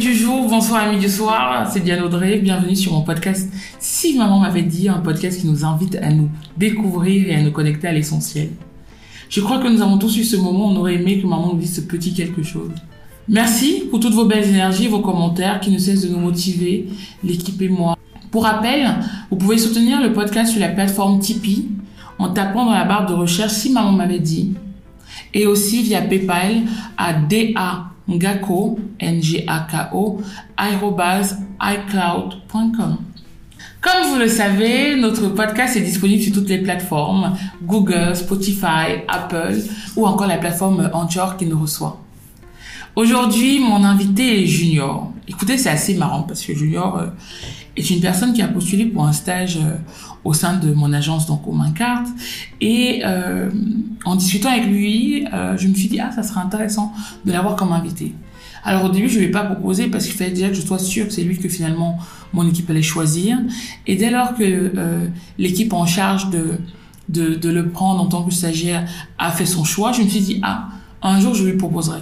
Du jour, bonsoir amis du soir, c'est Diane Audrey, bienvenue sur mon podcast Si maman m'avait dit, un podcast qui nous invite à nous découvrir et à nous connecter à l'essentiel. Je crois que nous avons tous eu ce moment, on aurait aimé que maman nous dise ce petit quelque chose. Merci pour toutes vos belles énergies, vos commentaires qui ne cessent de nous motiver, l'équipe et moi. Pour rappel, vous pouvez soutenir le podcast sur la plateforme Tipeee en tapant dans la barre de recherche Si maman m'avait dit et aussi via PayPal à DA ngako, N-G-A-K-O, icloud.com. Comme vous le savez, notre podcast est disponible sur toutes les plateformes, Google, Spotify, Apple ou encore la plateforme Anchor qui nous reçoit. Aujourd'hui, mon invité est Junior. Écoutez, c'est assez marrant parce que Junior euh, est une personne qui a postulé pour un stage euh, au sein de mon agence donc au Carte et euh, en discutant avec lui, je me suis dit ah ça serait intéressant de l'avoir comme invité. Alors au début, je ne lui ai pas proposé parce qu'il fallait déjà que je sois sûre que c'est lui que finalement mon équipe allait choisir. Et dès lors que l'équipe en charge de, de le prendre en tant que stagiaire a fait son choix, je me suis dit ah un jour je lui proposerai.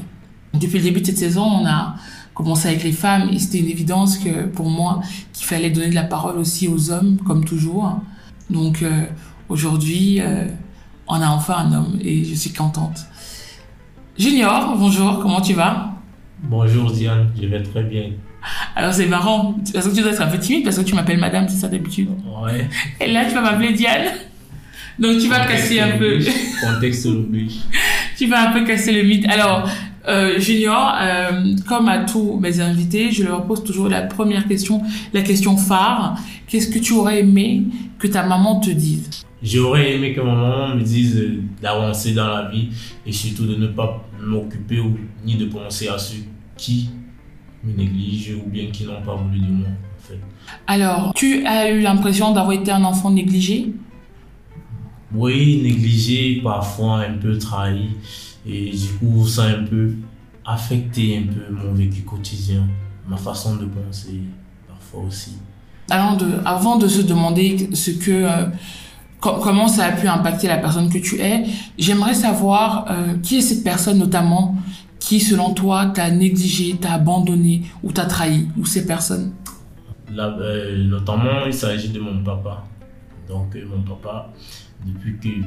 Depuis le début de cette saison, on a commencé avec les femmes et c'était une évidence que pour moi qu'il fallait donner de la parole aussi aux hommes comme toujours. Donc euh, aujourd'hui, euh, on a enfin un homme et je suis contente. Junior, bonjour, comment tu vas? Bonjour Diane, je vais très bien. Alors c'est marrant, parce que tu dois être un peu timide parce que tu m'appelles madame, c'est ça d'habitude? Ouais. Et là tu vas m'appeler Diane. Donc tu vas casser un peu. Contexte oblige. tu vas un peu casser le mythe. Alors, euh, Junior, euh, comme à tous mes invités, je leur pose toujours la première question, la question phare. Qu'est-ce que tu aurais aimé que ta maman te dise? J'aurais aimé que ma maman me dise d'avancer dans la vie et surtout de ne pas m'occuper ou ni de penser à ceux qui me négligent ou bien qui n'ont pas voulu de moi. En fait. Alors, tu as eu l'impression d'avoir été un enfant négligé? Oui, négligé, parfois un peu trahi. Et du coup, ça a un peu affecté un peu mon vécu quotidien, ma façon de penser parfois aussi. Alors de, avant de se demander ce que, euh, comment ça a pu impacter la personne que tu es, j'aimerais savoir euh, qui est cette personne notamment qui, selon toi, t'a négligé, t'a abandonné ou t'a trahi, ou ces personnes? Là, euh, Notamment, il s'agit de mon papa. Donc, mon papa, depuis que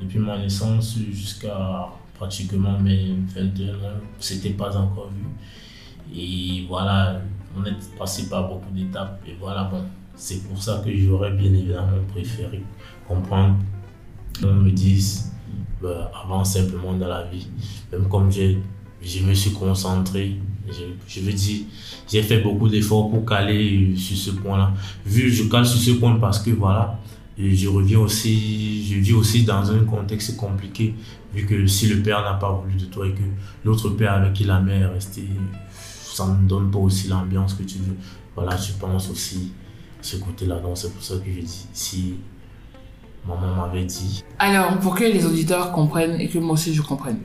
depuis ma naissance jusqu'à pratiquement mes 21 ans, c'était pas encore vu. Et voilà, on est passé par beaucoup d'étapes. Et voilà, bon, c'est pour ça que j'aurais bien évidemment préféré comprendre qu'on me dise bah, avant simplement dans la vie. Même comme je, me suis concentré, je, veux dire, j'ai fait beaucoup d'efforts pour caler sur ce point-là. Vu, je cale sur ce point parce que voilà, je reviens aussi, je vis aussi dans un contexte compliqué, vu que si le père n'a pas voulu de toi et que l'autre père avec qui la mère est restée, ça ne donne pas aussi l'ambiance que tu veux. Voilà, je pense aussi ce côté-là. Donc c'est pour ça que je dis, si maman m'avait dit. Alors, pour que les auditeurs comprennent et que moi aussi je comprenne.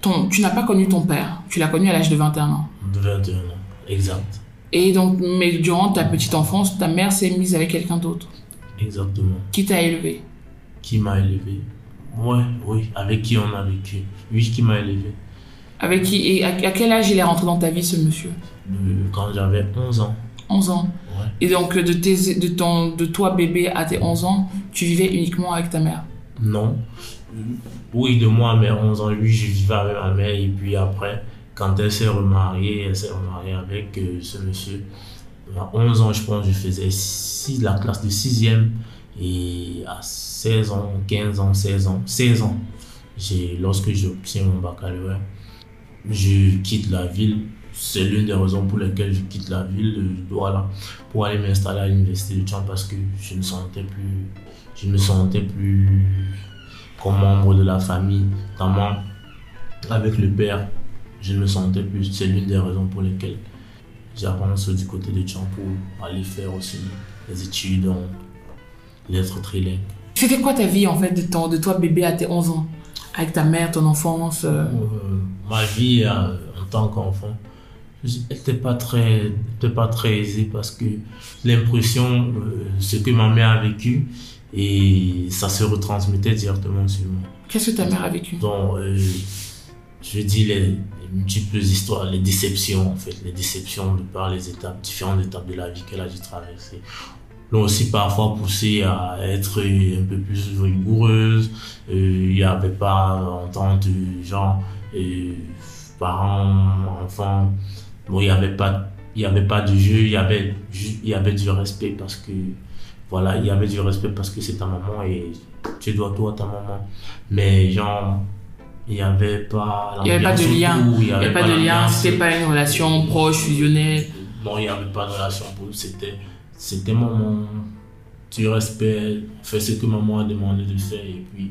Ton, tu n'as pas connu ton père, tu l'as connu à l'âge de 21 ans. De 21 ans, exact. Et donc, mais durant ta petite enfance, ta mère s'est mise avec quelqu'un d'autre. Exactement. Qui t'a élevé? Qui m'a élevé? Ouais, oui, avec qui on a vécu. Oui, qui m'a élevé. Avec qui Et à, quel âge il est rentré dans ta vie, ce monsieur Quand j'avais 11 ans. 11 ans Ouais. Et donc, de, tes, de, ton, de toi, bébé, à tes 11 ans, tu vivais uniquement avec ta mère Non. Oui, de moi à mes 11 ans, lui, je vivais avec ma mère. Et puis après, quand elle s'est remariée, elle s'est remariée avec euh, ce monsieur. À 11 ans, je pense, je faisais la classe de 6e. Et à 16 ans, 15 ans, 16 ans, 16 ans, lorsque j'obtiens mon baccalauréat, je quitte la ville. C'est l'une des raisons pour lesquelles je quitte la ville de Douala pour aller m'installer à l'université de Tchad parce que je ne sentais plus, je me sentais plus comme membre de la famille, notamment avec le père, je ne me sentais plus. C'est l'une des raisons pour lesquelles j'avance du côté de Tchang pour aller faire aussi des études lettres trilingues. C'était quoi ta vie en fait de, ton, de toi bébé à tes 11 ans? Avec ta mère, ton enfance euh, Euh, ma vie euh, en tant qu'enfant n'était pas très était pas très aisée parce que l'impression euh, ce que ma mère a vécu et ça se retransmettait directement sur moi. Qu'est-ce que ta mère a vécu? Donc je dis les, les multiples histoires les déceptions en fait. Les déceptions de par les étapes différentes étapes de la vie qu'elle a dû traverser l'ont aussi parfois poussé à être un peu plus rigoureuse Euh, il n'y avait pas entente genre euh, parents enfants bon il y avait pas il y avait pas de jeu il y avait il y avait du respect parce que voilà il y avait du respect parce que c'est ta maman et tu dois tout à ta maman mais genre il n'y avait pas Il y avait pas de lien. autour, Il n'y avait pas de lien, c'était pas une relation proche, fusionnelle. Non, il n'y avait pas de relation. C'était, c'était maman. Tu respectes, fais ce que maman a demandé de faire. Et puis,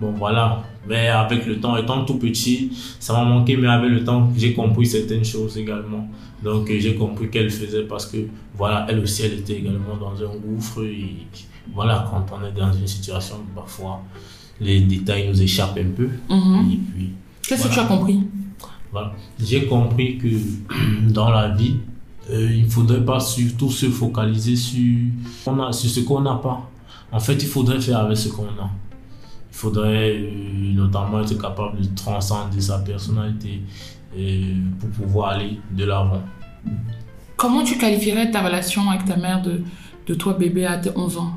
bon, voilà. Mais avec le temps, étant tout petit, ça m'a manqué. Mais avec le temps, j'ai compris certaines choses également. Donc, euh, j'ai compris qu'elle faisait parce que, voilà, elle aussi, elle était également dans un gouffre. Et voilà, quand on est dans une situation, parfois, les détails nous échappent un peu. Mhm. Et puis, Qu'est-ce que tu as compris? Voilà. J'ai compris que dans la vie, euh, il ne faudrait pas surtout se focaliser sur, on a, sur ce qu'on n'a pas. En fait, il faudrait faire avec ce qu'on a. Il faudrait euh, notamment être capable de transcender sa personnalité euh, pour pouvoir aller de l'avant. Comment tu qualifierais ta relation avec ta mère de, de toi bébé à tes 11 ans?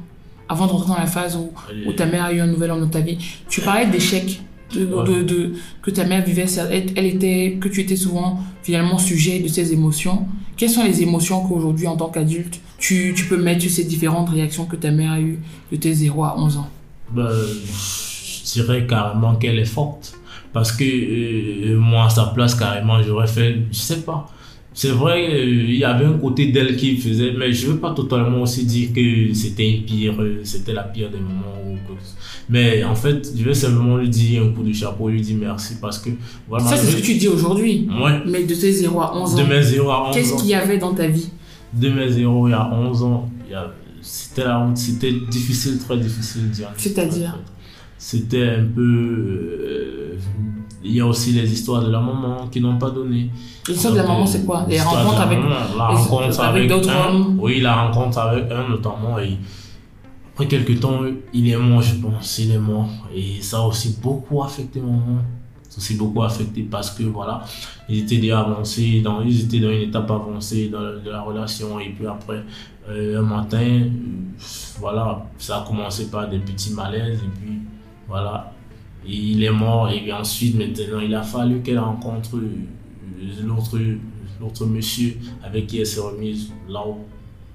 Avant de rentrer dans la phase où, où ta mère a eu un nouvel homme dans ta vie. Tu parlais d'échecs. De, Ouais. de, de- que ta mère vivait, elle, était, que tu étais souvent finalement sujet de ses émotions. Quelles sont les émotions qu'aujourd'hui, en tant qu'adulte, tu, tu peux mettre sur ces différentes réactions que ta mère a eues de tes 0 à 11 ans? Ben, je dirais carrément qu'elle est forte. Parce que euh, moi, à sa place, carrément, j'aurais fait, je sais pas. C'est vrai, euh, il y avait un côté d'elle qui faisait, mais je veux pas totalement aussi dire que c'était une pire, euh, c'était la pire des moments. Ou quoi. Mais en fait, je vais simplement lui dire un coup de chapeau, lui dire merci parce que voilà. Ça, c'est ce que tu dis aujourd'hui. Ouais. Mais de tes 0 à 11 De ans, mes 0 à 11 qu'est-ce qu'il y avait dans ta vie? De mes 0 il y a 11 ans, c'était la honte, c'était difficile, très difficile de dire. C'est-à-dire? C'était un peu. euh, il y a aussi les histoires de la maman qui n'ont pas donné. L'histoire de la maman, euh, c'est quoi Les rencontres la avec. la rencontre avec d'autres hommes Oui, la rencontre avec un notamment. Et après quelques temps, il est mort, je pense. Il est mort. Et ça a aussi beaucoup affecté maman. Ça a aussi beaucoup affecté parce que voilà, ils étaient déjà avancés, dans, ils étaient dans une étape avancée dans la- de la relation. Et puis après, euh, un matin, euh, voilà, ça a commencé par des petits malaises. Et puis voilà, il est mort. Et ensuite, maintenant, il a fallu qu'elle rencontre euh, l'autre l'autre monsieur avec qui elle s'est remise là où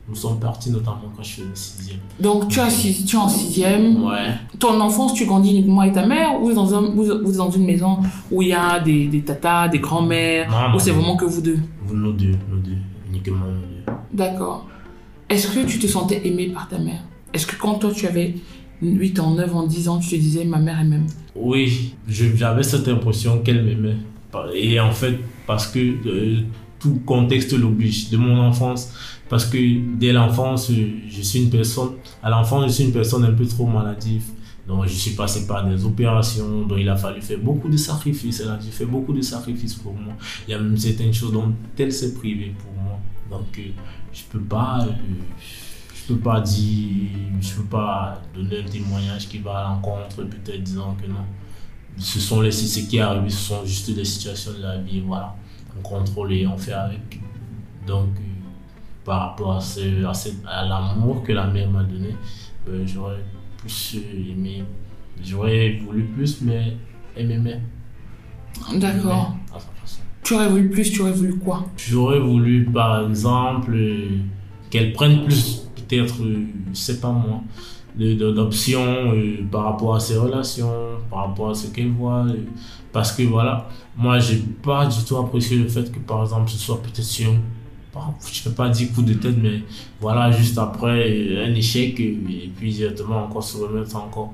nous sommes partis, notamment quand je faisais sixième. Donc, tu, as, six- tu es en sixième. Ouais. Ton enfance, tu grandis uniquement avec ta mère ou dans, un, ou ou dans une maison où il y a des, des tatas, des grands-mères, ou c'est vraiment que vous deux? Vous, nous deux, nous deux, uniquement nous deux. D'accord. Est-ce que tu te sentais aimé par ta mère? Est-ce que quand toi tu avais 8 ans, 9 ans, 10 ans, tu te disais ma mère elle m'aime Oui, j'avais cette impression qu'elle m'aimait. Et en fait, parce que euh, tout contexte l'oblige, de mon enfance, parce que dès l'enfance, euh, je suis une personne, à l'enfance, je suis une personne un peu trop maladive. Donc, je suis passé par des opérations, dont il a fallu faire beaucoup de sacrifices. Elle a dû faire beaucoup de sacrifices pour moi. Il y a même certaines choses dont elle s'est privée pour moi. Donc, euh, je peux pas, euh, je peux pas dire, je peux pas donner un témoignage qui va à l'encontre, peut-être disant que non. Ce sont les, ce qui arrive, ce sont juste des situations de la vie, voilà. On contrôle et on fait avec. Donc, euh, par rapport à, ce, à, cette- à l'amour que la mère m'a donné, euh, j'aurais plus euh, aimé, j'aurais voulu plus, mais elle m'aimait. D'accord. À sa façon. Tu aurais voulu plus, tu aurais voulu quoi? J'aurais voulu, par exemple, qu'elle prenne plus, peut-être, euh, je sais pas moi, d'options euh, par rapport à ses relations, par rapport à ce qu'elle voit. euh, parce que voilà, moi, j'ai pas du tout apprécié le fait que, par exemple, ce soit peut-être sur je ne pas dire coup de tête, mais voilà, juste après euh, un échec, euh, et puis directement encore se remettre encore.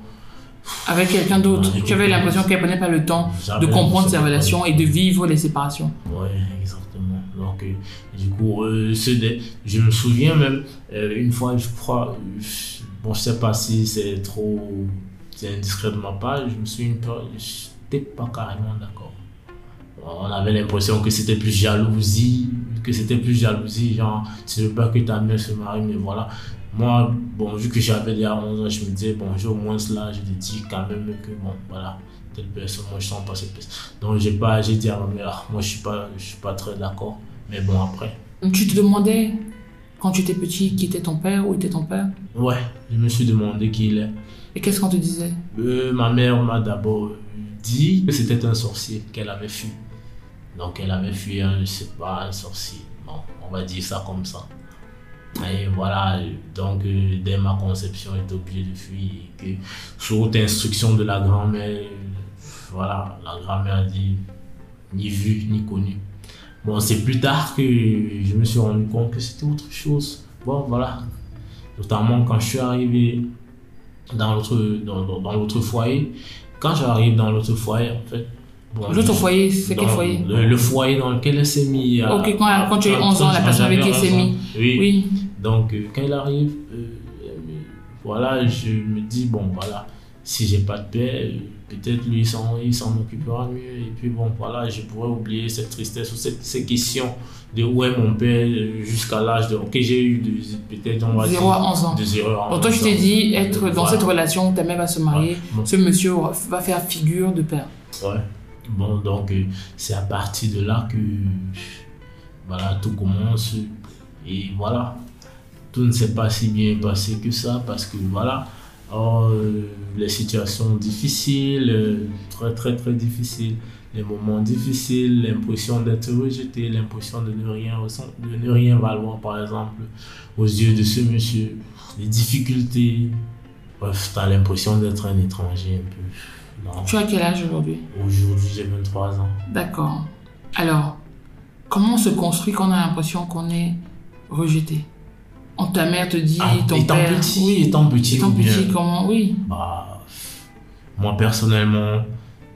Avec quelqu'un d'autre. Tu avais l'impression qu'elle prenait pas le temps de comprendre ses relations et de vivre les séparations. Ouais, exactement. Donc, du coup, euh, je me souviens même, euh, une fois, je crois, euh, bon, je sais pas si c'est trop indiscret de ma part, je me souviens, je n'étais pas carrément d'accord. On avait l'impression que c'était plus jalousie, que c'était plus jalousie, genre, tu veux pas que ta mère se marie, mais voilà. Moi, bon, vu que j'avais déjà 11 ans, je me disais, bon, au moins cela, je te dis quand même que, bon, voilà, telle personne, moi je sens pas cette personne. Donc j'ai pas, j'ai dit à ma mère, moi je suis pas, je suis pas très d'accord. Mais bon, après, Tu te demandais, quand tu étais petit, qui était ton père, où était ton père? Ouais, je me suis demandé qui il est. Et qu'est-ce qu'on te disait? Euh, ma mère m'a d'abord dit que c'était un sorcier qu'elle avait fui. Donc elle avait fui un, je sais pas, un sorcier. Bon, on va dire ça comme ça. Et voilà, donc euh, dès ma conception, j'étais obligé de fuir. Et que sous instruction de la grand-mère, voilà, la grand-mère a dit ni vu ni connu. Bon, c'est plus tard que je me suis rendu compte que c'était autre chose. Bon, voilà. Notamment quand je suis arrivé dans l'autre dans, dans- dans l'autre foyer. Quand j'arrive dans l'autre foyer, en fait. bon, L'autre foyer, c'est quel foyer? le, le foyer dans lequel elle s'est mise. Ok, quand- à- quand tu as eu à- 11 ans, la personne avec qui elle s'est 11 ans. mise. Oui. Oui. Donc, euh, quand il arrive, euh, voilà, je me dis, bon, voilà, si j'ai pas de père, euh, peut-être lui, il s'en, occupera mieux. Et puis, bon, voilà, je pourrais oublier cette tristesse ou cette, ces questions de où est mon père jusqu'à l'âge de. Ok, j'ai eu de- peut-être, on va 0 dire. à 11 ans. De 0 à 11 Donc toi, t'es ans. dit, être dans Voilà. cette relation ta mère va se marier, ce monsieur va faire figure de père. Ouais. Bon, donc euh, c'est à partir de là que voilà, tout commence. Et voilà, tout ne s'est pas si bien passé que ça parce que voilà, oh, euh, les situations difficiles, euh, très très très difficiles, les moments difficiles, l'impression d'être rejeté, l'impression de ne rien de ne rien valoir par exemple aux yeux de ce monsieur, les difficultés. Bref, tu as l'impression d'être un étranger un peu. Non. Tu as quel âge aujourd'hui? Aujourd'hui, j'ai 23 ans. D'accord. Alors, comment on se construit quand on a l'impression qu'on est rejeté? On- Ta mère te dit, Ah, ton étant père... petit, oui. étant petit, Étant ou bien- petit, comment Oui. Bah, moi, personnellement,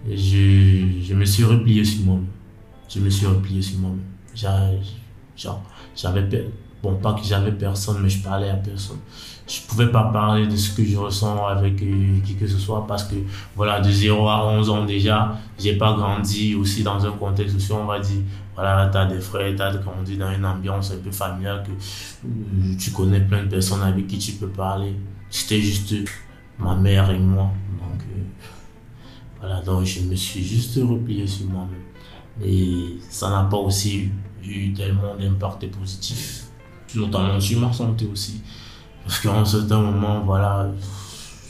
je, je me suis replié sur moi-même. Je me suis replié sur moi-même. J'avais... Bon, pas que j'avais personne, mais je parlais à personne. Je pouvais pas parler de ce que je ressens avec euh, qui que ce soit parce que, voilà, de 0 à 11 ans déjà, j'ai pas grandi aussi dans un contexte aussi, on va dire, voilà, tu as des frères, tu as grandi dans une ambiance un peu familiale que euh, tu connais plein de personnes avec qui tu peux parler. C'était juste ma mère et moi. Donc, euh, voilà, donc je me suis juste replié sur moi-même. Et ça n'a pas aussi eu, eu tellement d'impact positif, notamment sur ma santé aussi. Parce qu'en certain moment, voilà,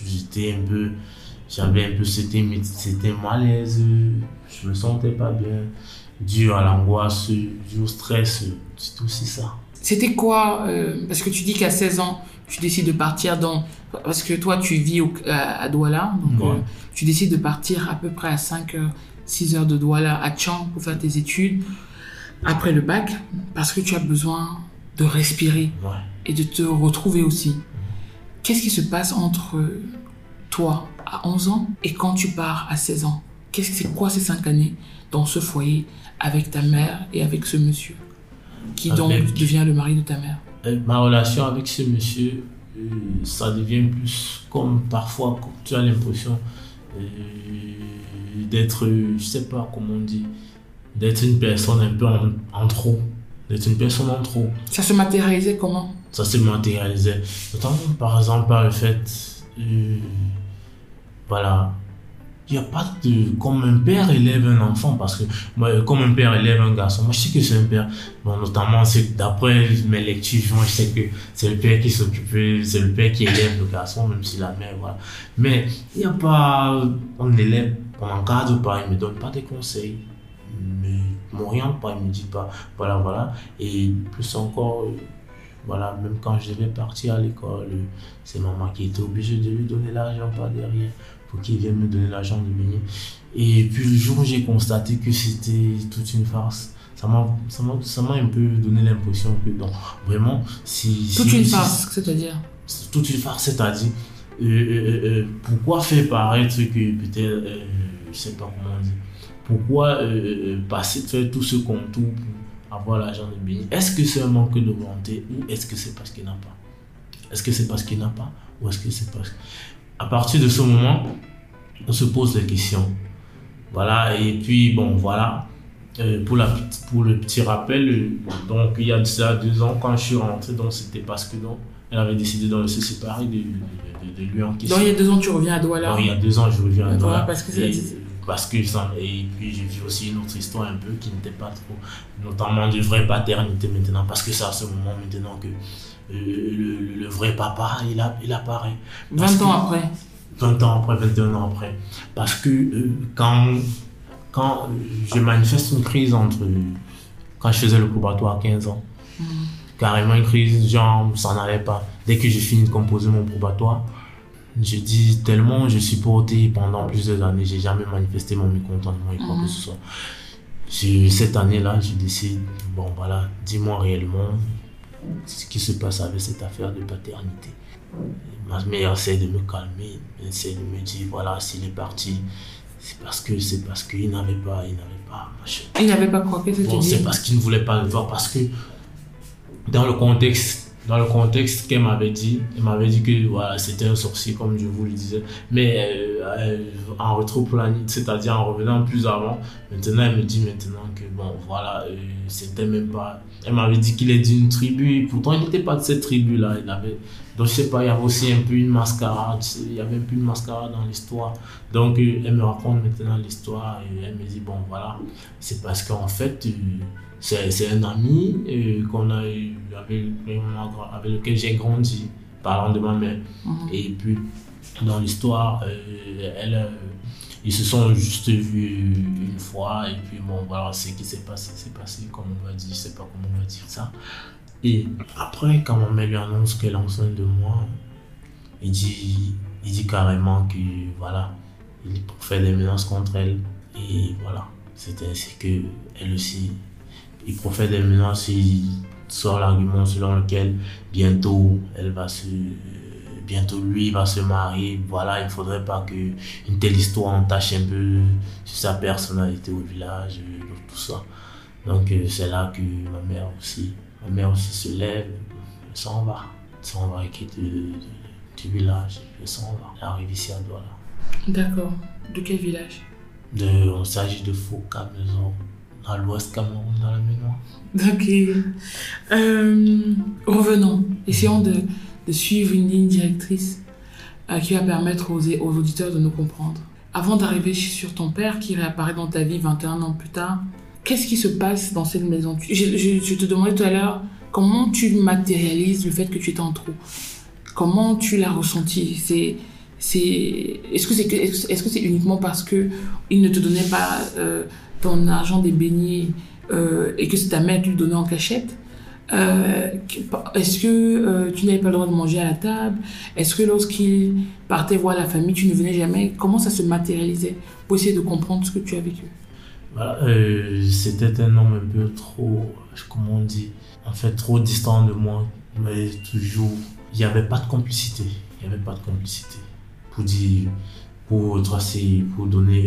j'étais un peu, j'avais un peu c'était c'était malaise, je me sentais pas bien, dû à l'angoisse, dû au stress, c'est aussi ça. C'était quoi euh, Parce que tu dis qu'à 16 ans, tu décides de partir dans... Parce que toi, tu vis au- à, à Douala, donc Ouais. euh, tu décides de partir à peu près à 5 heures, 6 heures de Douala à Tchang pour faire tes études après le bac, parce que tu as besoin de respirer Ouais. Et de te retrouver aussi. Qu'est-ce qui se passe entre toi à 11 ans et quand tu pars à 16 ans? Qu'est-ce que c'est quoi ces 5 années dans ce foyer avec ta mère et avec ce monsieur qui donc devient le mari de ta mère? Euh, ma relation avec ce monsieur, euh, ça devient plus comme parfois, tu as l'impression euh, d'être, je sais pas comment on dit, d'être une personne un peu en, en trop, d'être une personne en trop. Ça se matérialisait comment? Ça se matérialisait. Notamment par exemple par le fait, euh, voilà, il n'y a pas de. Comme un père élève un enfant, parce que moi, comme un père élève un garçon, moi je sais que c'est un père. Bon, notamment, d'après mes lectures, moi je sais que c'est le père qui s'occupe, c'est le père qui élève le garçon, même si la mère, voilà. Mais il n'y a pas. On élève, on encadre pas, il ne me donne pas des conseils. M'oriente pas, il me dit pas, voilà, voilà. Et plus encore, voilà, même quand je devais partir à l'école, c'est maman qui était obligée de lui donner l'argent par derrière pour qu'il vienne me donner l'argent de venir. Et puis le jour où j'ai constaté que c'était toute une farce, ça m'a ça m'a- ça m'a un peu donné l'impression que, non, vraiment, si. Toute si- une si- farce, c'est-à-dire c'est toute une farce, c'est-à-dire, euh, euh, euh, pourquoi faire paraître que peut-être, je sais pas comment dire, pourquoi passer, faire tout ce contour pour avoir l'argent de béni. Est-ce que c'est un manque de volonté ou est-ce que c'est parce qu'il n'a pas? Est-ce que c'est parce qu'il n'a pas ou est-ce que c'est parce. À partir de ce moment, on se pose des questions. Voilà, et puis bon, voilà. Euh, pour, la, pour le petit rappel, euh, donc il y a déjà deux ans, quand je suis rentré, donc c'était parce que donc, elle avait décidé de se séparer de, de, de, lui en question. Donc il y a deux ans, tu reviens à Douala Donc il y a deux ans, je reviens à Douala. parce que c'est parce que ça, et puis j'ai vu aussi une autre histoire un peu qui n'était pas trop, notamment de vraie paternité maintenant, parce que c'est à ce moment maintenant que euh, le, le, vrai papa, il, a, il apparaît. 20 ans après 20 ans après, 21 ans après. Parce que euh, quand, quand je manifeste une crise entre. Quand je faisais le probatoire à 15 ans, Mm. carrément une crise, genre, ça n'allait pas. Dès que j'ai fini de composer mon probatoire, je dis tellement je suis porté pendant plusieurs années, j'ai jamais manifesté mon mécontentement et quoi Mhm. que ce soit. Cette année-là, je décide, bon voilà, dis-moi réellement ce qui se passe avec cette affaire de paternité. Ma mère essaie de me calmer, essaie de me dire, voilà, s'il est parti, c'est parce que c'est parce qu'il n'avait pas, il n'avait pas, machin. Il n'avait pas quoi que Bon, c'est parce qu'il ne voulait pas le voir, parce que dans le contexte, dans le contexte qu'elle m'avait dit, elle m'avait dit que voilà, c'était un sorcier, comme je vous le disais. Mais euh, euh, en rétro-planning, c'est-à-dire en revenant plus avant, maintenant elle me dit maintenant que bon, voilà, euh, c'était même pas. Elle m'avait dit qu'il est d'une tribu, pourtant il n'était pas de cette tribu-là. Avait, donc je sais pas, il y avait aussi un peu une mascarade, il y avait un peu une mascarade dans l'histoire. Donc euh, elle me raconte maintenant l'histoire et elle me dit bon, voilà, c'est parce qu'en fait. C'est c'est un ami euh, qu'on a eu avec, avec lequel j'ai grandi, parlant de ma mère. Mhm. Et puis, dans l'histoire, euh, elle, euh, ils se sont juste vus une fois. Et puis, bon, voilà, ce qui s'est passé, c'est passé, comme on va dire, je sais pas comment on va dire ça. Et après, quand ma mère lui annonce qu'elle est enceinte de moi, il dit, il dit carrément que, voilà, il fait des menaces contre elle. Et voilà, c'est ainsi que elle aussi, il profère des menaces, il sort l'argument selon lequel bientôt elle va se bientôt lui va se marier. Voilà il faudrait pas que une telle histoire entache un peu sur sa personnalité au village euh, tout ça. Donc euh, c'est là que ma mère aussi ma mère aussi se lève elle s'en va. Elle s'en va elle quitte euh, du village. Elle s'en va. Elle arrive ici à Douala. D'accord. De quel village? De, on s'agit de Foucault Maison à l'ouest Cameroun dans la mémoire Ok. Euh, revenons. Essayons de, de suivre une ligne directrice euh, qui va permettre aux, auditeurs de nous comprendre. Avant d'arriver sur ton père qui réapparaît dans ta vie 21 ans plus tard, qu'est-ce qui se passe dans cette maison? Je, te demandais tout à l'heure comment tu matérialises le fait que tu étais en trou. Comment tu l'as ressenti? C'est est-ce que c'est est-ce que c'est uniquement parce que il ne te donnait pas euh, ton argent des beignets euh, et que c'est ta mère qui le donnait en cachette Euh, Est-ce que euh, tu n'avais pas le droit de manger à la table? Est-ce que lorsqu'il partait voir la famille, tu ne venais jamais? Comment ça se matérialisait pour essayer de comprendre ce que tu as vécu? Voilà, euh, c'était un homme un peu trop, comment on dit, en fait trop distant de moi, mais toujours, il n'y avait pas de complicité, il n'y avait pas de complicité. Pour dire, pour tracer, pour donner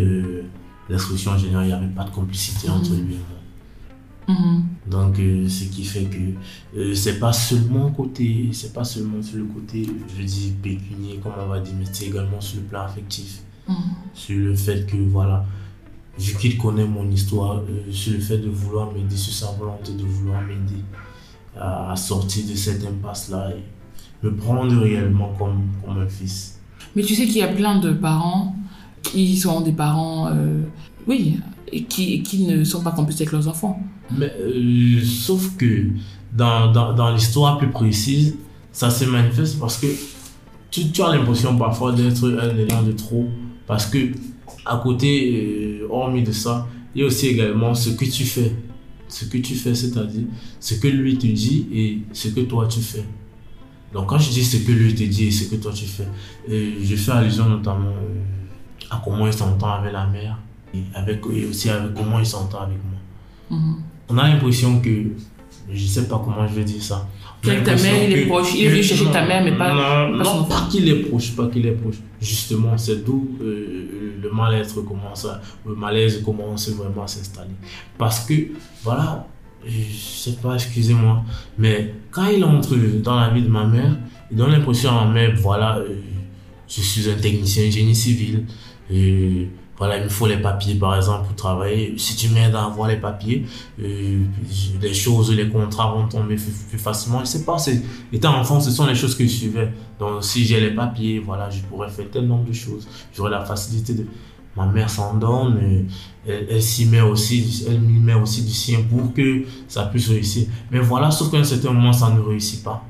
l'instruction générale, il n'y avait pas de complicité entre Mhm. lui et moi. Mhm. Donc, euh, ce qui fait que euh, c'est pas seulement côté, c'est pas seulement sur le côté, je dis pécunier, comme on va dire, mais c'est également sur le plan affectif Mhm. sur le fait que, voilà, vu qu'il connaît mon histoire, euh, sur le fait de vouloir m'aider, sur sa volonté de vouloir m'aider à, à sortir de cette impasse-là et me prendre réellement comme, comme un fils. Mais tu sais qu'il y a plein de parents qui sont des parents, euh, oui, et qui, qui ne sont pas complices avec leurs enfants. Mais euh, sauf que dans, dans, dans l'histoire plus précise, ça se manifeste parce que tu, as l'impression parfois d'être un élan de trop. Parce que à côté, euh, hormis de ça, il y a aussi également ce que tu fais. Ce que tu fais, c'est-à-dire ce que lui te dit et ce que toi tu fais. Donc quand je dis ce que lui te dit et ce que toi tu fais, je fais allusion notamment à comment il s'entend avec la mère et, avec, et aussi avec comment il s'entend avec moi Mhm. on a l'impression que je sais pas comment je vais dire ça. On a Que ta mère, il est proche. Il venu chercher ta mère, mais pas- Non, pas non, pas qu'il est proche, pas qu'il est proche. Justement, c'est d'où euh, le mal-être commence, à- le malaise commence vraiment à s'installer. Parce que, voilà, je sais pas, excusez-moi, mais quand il entre dans la vie de ma mère, il donne l'impression à ma mère, voilà, euh, je suis un technicien génie civil, et voilà, il me faut les papiers par exemple pour travailler. Si tu m'aides à avoir les papiers, euh, les choses, les contrats vont tomber plus, facilement. Je sais pas, c'est, étant enfant, ce sont les choses que je suivais. Donc si j'ai les papiers, voilà, je pourrais faire tel nombre de choses. J'aurais la facilité de. Ma mère s'en donne, elle, elle s'y met aussi, elle m'y met aussi du sien pour que ça puisse réussir. Mais voilà, sauf qu'à un certain moment, ça ne réussit pas.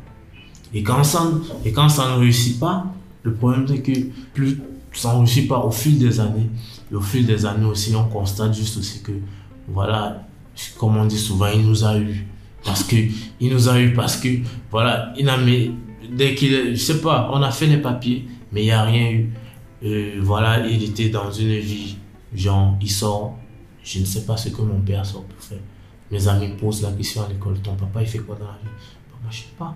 Et quand ça, et quand ça ne réussit pas, le problème c'est que plus réussit pas au fil des années, et au fil des années aussi, on constate juste aussi que, voilà, comme on dit souvent, il nous a eu. Parce que, il nous a eu parce que, voilà, il a mis, dès qu'il, je sais pas, on a fait les papiers, mais il n'y a rien eu. Euh, voilà, il était dans une vie, genre, il sort, je ne sais pas ce que mon père sort pour faire. Mes amis posent la question à l'école, ton papa, il fait quoi dans la vie? Moi, je sais pas.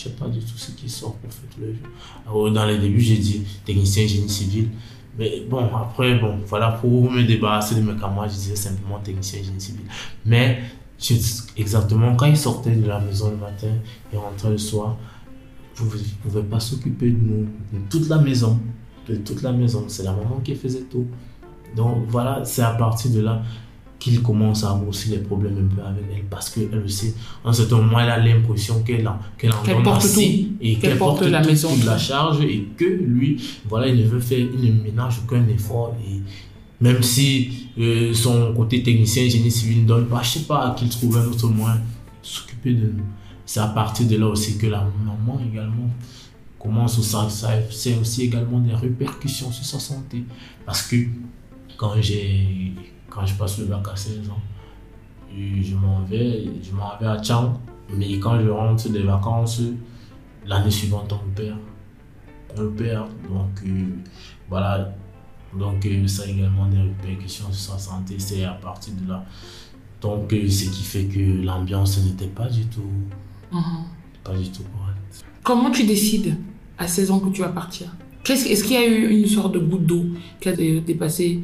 Je sais pas du tout ce qui sort pour faire tous les jours. Alors, dans les débuts, j'ai dit technicien génie civil. Mais bon, après, bon, voilà, pour me débarrasser de mes camarades, je disais simplement technicien génie civil. Mais exactement, quand il sortait de la maison le matin et rentrait le soir, il ne pouvait pas s'occuper de nous, de toute la maison. De toute la maison. C'est la maman qui faisait tout. Donc voilà, c'est à partir de là qu'il commence à avoir aussi des problèmes un peu avec elle parce qu'elle aussi, en ce moment, elle a l'impression qu'elle en, qu'elle en donne porte assez et qu'elle porte, la maison. toute la charge et que lui, voilà, il ne veut faire, il ne ménage aucun effort et même si euh, son côté technicien, génie civil ne donne pas, je sais pas, qu'il trouve un autre moyen de s'occuper de nous. C'est à partir de là aussi que la maman également commence ça, ça c'est aussi également des répercussions sur sa santé. Parce que quand j'ai quand je passe le bac à 16 ans, je m'en vais, je m'en vais à Tchang. Mais quand je rentre des vacances, l'année suivante, on perd. On perd. Donc, euh, voilà. Donc, euh, ça a également des répercussions sur sa santé. C'est à partir de là. Donc, euh, ce qui fait que l'ambiance n'était pas du tout. Mhm. Pas du tout correcte. Comment tu décides à 16 ans que tu vas partir? Est-ce qu'il y a eu une sorte de goutte d'eau qui a dépassé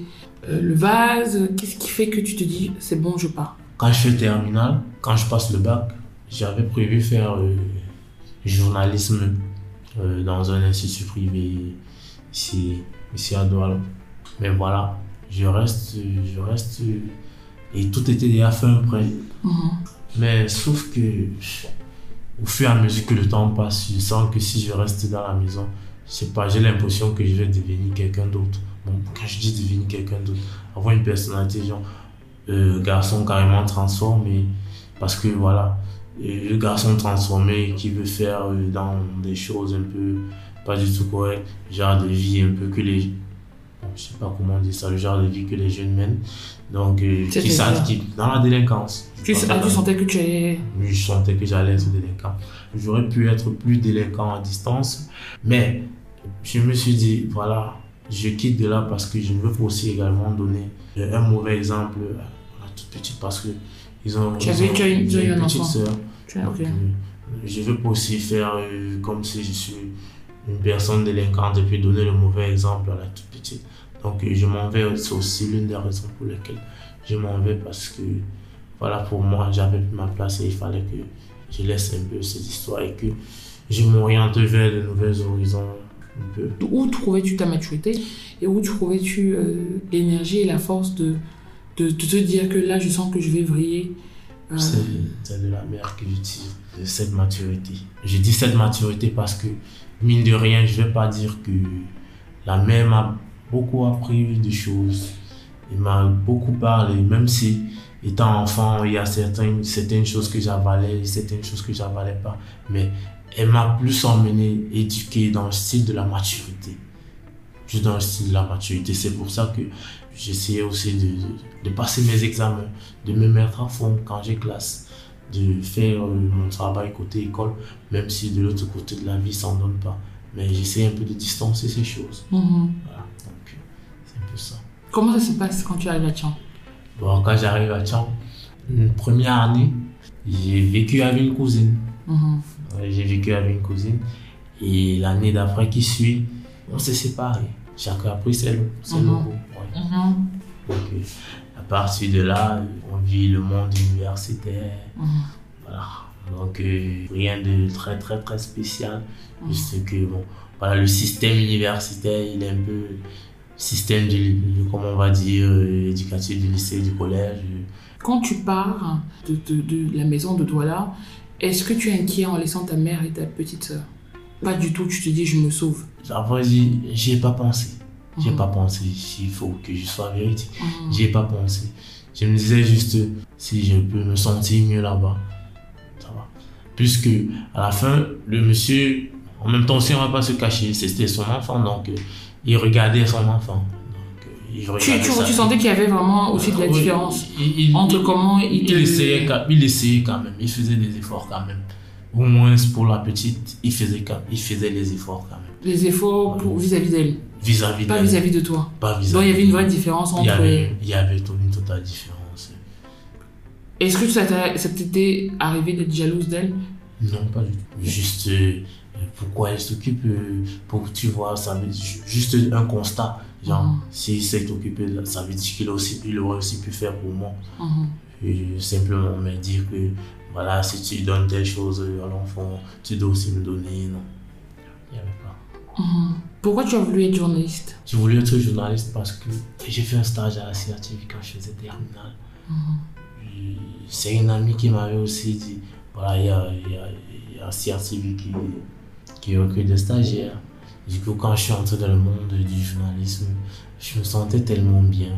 euh, le vase Qu'est-ce qui fait que tu te dis c'est bon, je pars? Quand je fais terminale, quand je passe le bac, j'avais prévu faire euh, journalisme euh, dans un institut privé ici, ici à Douala. Mais voilà, je reste, je reste et tout était déjà fait prêt. Mhm. Mais sauf que au fur et à mesure que le temps passe, je sens que si je reste dans la maison, c'est pas, j'ai l'impression que je vais devenir quelqu'un d'autre. Bon, quand je dis devenir quelqu'un d'autre, avoir une personnalité, genre, euh, garçon carrément transformé, parce que voilà, le garçon transformé qui veut faire euh, dans des choses un peu pas du tout correctes, genre de vie un peu que les. Bon, je sais pas comment dire ça, le genre de vie que les jeunes mènent. Donc, euh, qui qui dans la délinquance. Tu, ah, tu sentais que tu allais. Oui, je sentais que j'allais être délinquant. J'aurais pu être plus délinquant à distance, mais je me suis dit, voilà, je quitte de là parce que je veux aussi également donner un mauvais exemple à la toute petite parce que ils ont, tu une, petite soeur. Euh, je veux pas aussi faire euh, comme si je suis une personne délinquante et puis donner le mauvais exemple à la toute petite. Donc euh, je m'en vais, c'est aussi l'une des raisons pour lesquelles je m'en vais parce que voilà, pour moi, j'avais plus ma place et il fallait que je laisse un peu cette histoire et que je m'oriente vers de nouvelles horizons où trouvais-tu ta maturité et où trouvais-tu euh, l'énergie et la force de, de, te dire que là, je sens que je vais vriller euh, C'est de la mère que j'utilise, cette maturité. Je dis cette maturité parce que, mine de rien, je ne vais pas dire que la mère m'a beaucoup appris de choses. Elle m'a beaucoup parlé, même si, étant enfant, il y a certaines, certaines choses que j'avalais, certaines choses que j'avalais pas. Mais elle m'a plus emmené, éduqué dans le style de la maturité. Plus dans le style de la maturité. C'est pour ça que j'essayais aussi de, de, passer mes examens, de me mettre à fond quand j'ai classe, de faire euh, mon travail côté école, même si de l'autre côté de la vie, ça n'en donne pas. Mais j'essaie un peu de distancer ces choses. Mhm. Voilà, donc c'est un peu ça. Comment ça se passe quand tu arrives à Tchang? Bon, quand j'arrive à Tchang, une première année, j'ai vécu avec une cousine. Mhm. J'ai vécu avec une cousine. Et l'année d'après qui suit, on s'est séparés. Chacun a pris ses, ses mm -hmm. Donc, à partir de là, on vit le monde universitaire. Mhm. Voilà. Donc, euh, rien de très, très, très spécial. Mhm. Juste que, bon, voilà, le système universitaire, il est un peu système du- comment on va dire, euh, éducatif du lycée, du collège. Quand tu pars de, de- de la maison de Douala, est-ce que tu es inquiet en laissant ta mère et ta petite sœur? Pas du tout, tu te dis je me sauve. À vrai dire, j'y ai pas pensé. J'ai Mhm. pas pensé. Il faut que je sois vérité. Mhm. J'y ai pas pensé. Je me disais juste si je peux me sentir mieux là-bas, ça va. Puisque à la fin, le monsieur, en même temps aussi, on va pas se cacher, c'était son enfant, donc euh, il regardait son enfant. Il Tu, tu, tu sentais qu'il y avait vraiment aussi de la Oui, différence il, il- entre comment il il, essayait, il essayait quand même, il faisait des efforts quand même. Au moins pour la petite, il faisait, quand- il faisait les efforts quand même. les efforts vis-à-vis d'elle, Vis-à-vis pas vis-à-vis de toi. Pas vis-à-vis Donc il y avait une vraie différence Il y entre... avait, il y avait une totale différence. Est-ce que ça t'a- ça t'était arrivé d'être jalouse d'elle? Non, pas du tout. Juste euh, pourquoi elle s'occupe, euh, pour tu vois, ça juste un constat. Genre, s'il s'est occupé, de- ça veut dire qu'il a aussi, il aurait aussi pu faire pour moi. Mhm. Et simplement me dire que, voilà, si tu donnes telle chose à l'enfant, tu dois aussi me donner. Non, il n'y avait pas. Mhm. Pourquoi tu as voulu être journaliste? J'ai voulu être journaliste parce que j'ai fait un stage à la CRTV quand je faisais terminale. Et C'est une amie qui m'avait aussi dit voilà, il y a, y a, y a CRTV qui, qui recrute des stagiaires. Du coup, quand je suis entré dans le monde du journalisme, je me sentais tellement bien.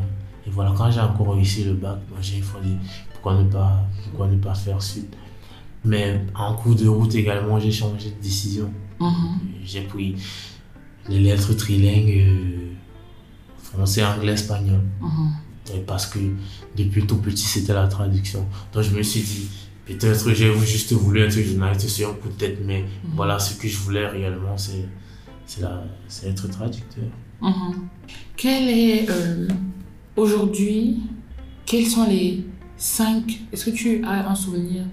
Et voilà, quand j'ai encore réussi le bac, moi j'ai dit pourquoi ne pas, pourquoi ne pas faire suite? Mais en cours de route également, j'ai changé de décision. Mhm. J'ai pris les lettres trilingues euh, français, anglais, espagnol. Mhm. Et parce que depuis tout petit, c'était la traduction. Donc je me suis dit, peut-être j'ai juste voulu être journaliste sur un coup de tête, mais voilà, ce que je voulais réellement, c'est c'est être traducteur. Mhm. Quel est euh, aujourd'hui, quels sont les cinq, est-ce que tu as un souvenir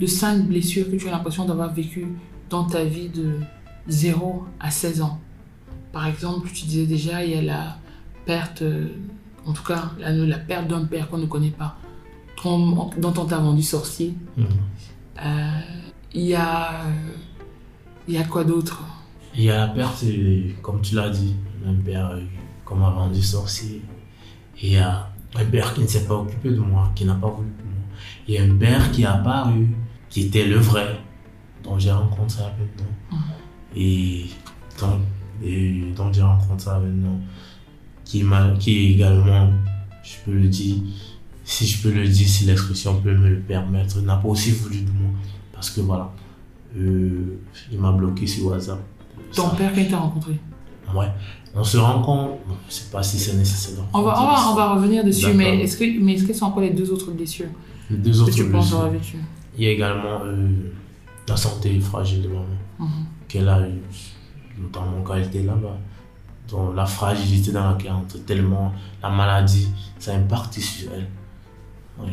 de cinq blessures que tu as l'impression d'avoir vécues dans ta vie de 0 à 16 ans? Par exemple, tu disais déjà, il y a la perte, euh, en tout cas, la, la perte d'un père qu'on ne connaît pas, dont, dont on t'a vendu sorcier. Mhm. Euh, Il y a, il y a quoi d'autre? Il y a la perte, comme tu l'as dit, un père euh, qu'on m'a vendu sorcier. Il y a un père qui ne s'est pas occupé de moi, qui n'a pas voulu de moi. Il y a un père qui est apparu, qui était le vrai, dont j'ai rencontré maintenant. Mhm. Et dont, et dont j'ai rencontré maintenant, qui, m'a, qui est également, je peux le dire, si je peux le dire, si l'expression peut me le permettre, n'a pas aussi voulu de moi. Parce que voilà, euh, il m'a bloqué sur WhatsApp. Ton Ça- père, quand il t'a rencontré Ouais. On se rend compte, bon, je sais pas si c'est nécessaire. on va, on, va, on va revenir dessus, mais est-ce que, mais est-ce que sont encore les deux autres blessures Les deux que autres tu blessures. Il y a également euh, la santé fragile de maman, Mhm. qu'elle a eu, notamment quand elle était là-bas. Donc la fragilité dans laquelle elle entre, tellement la maladie, ça impacte sur elle. Oui.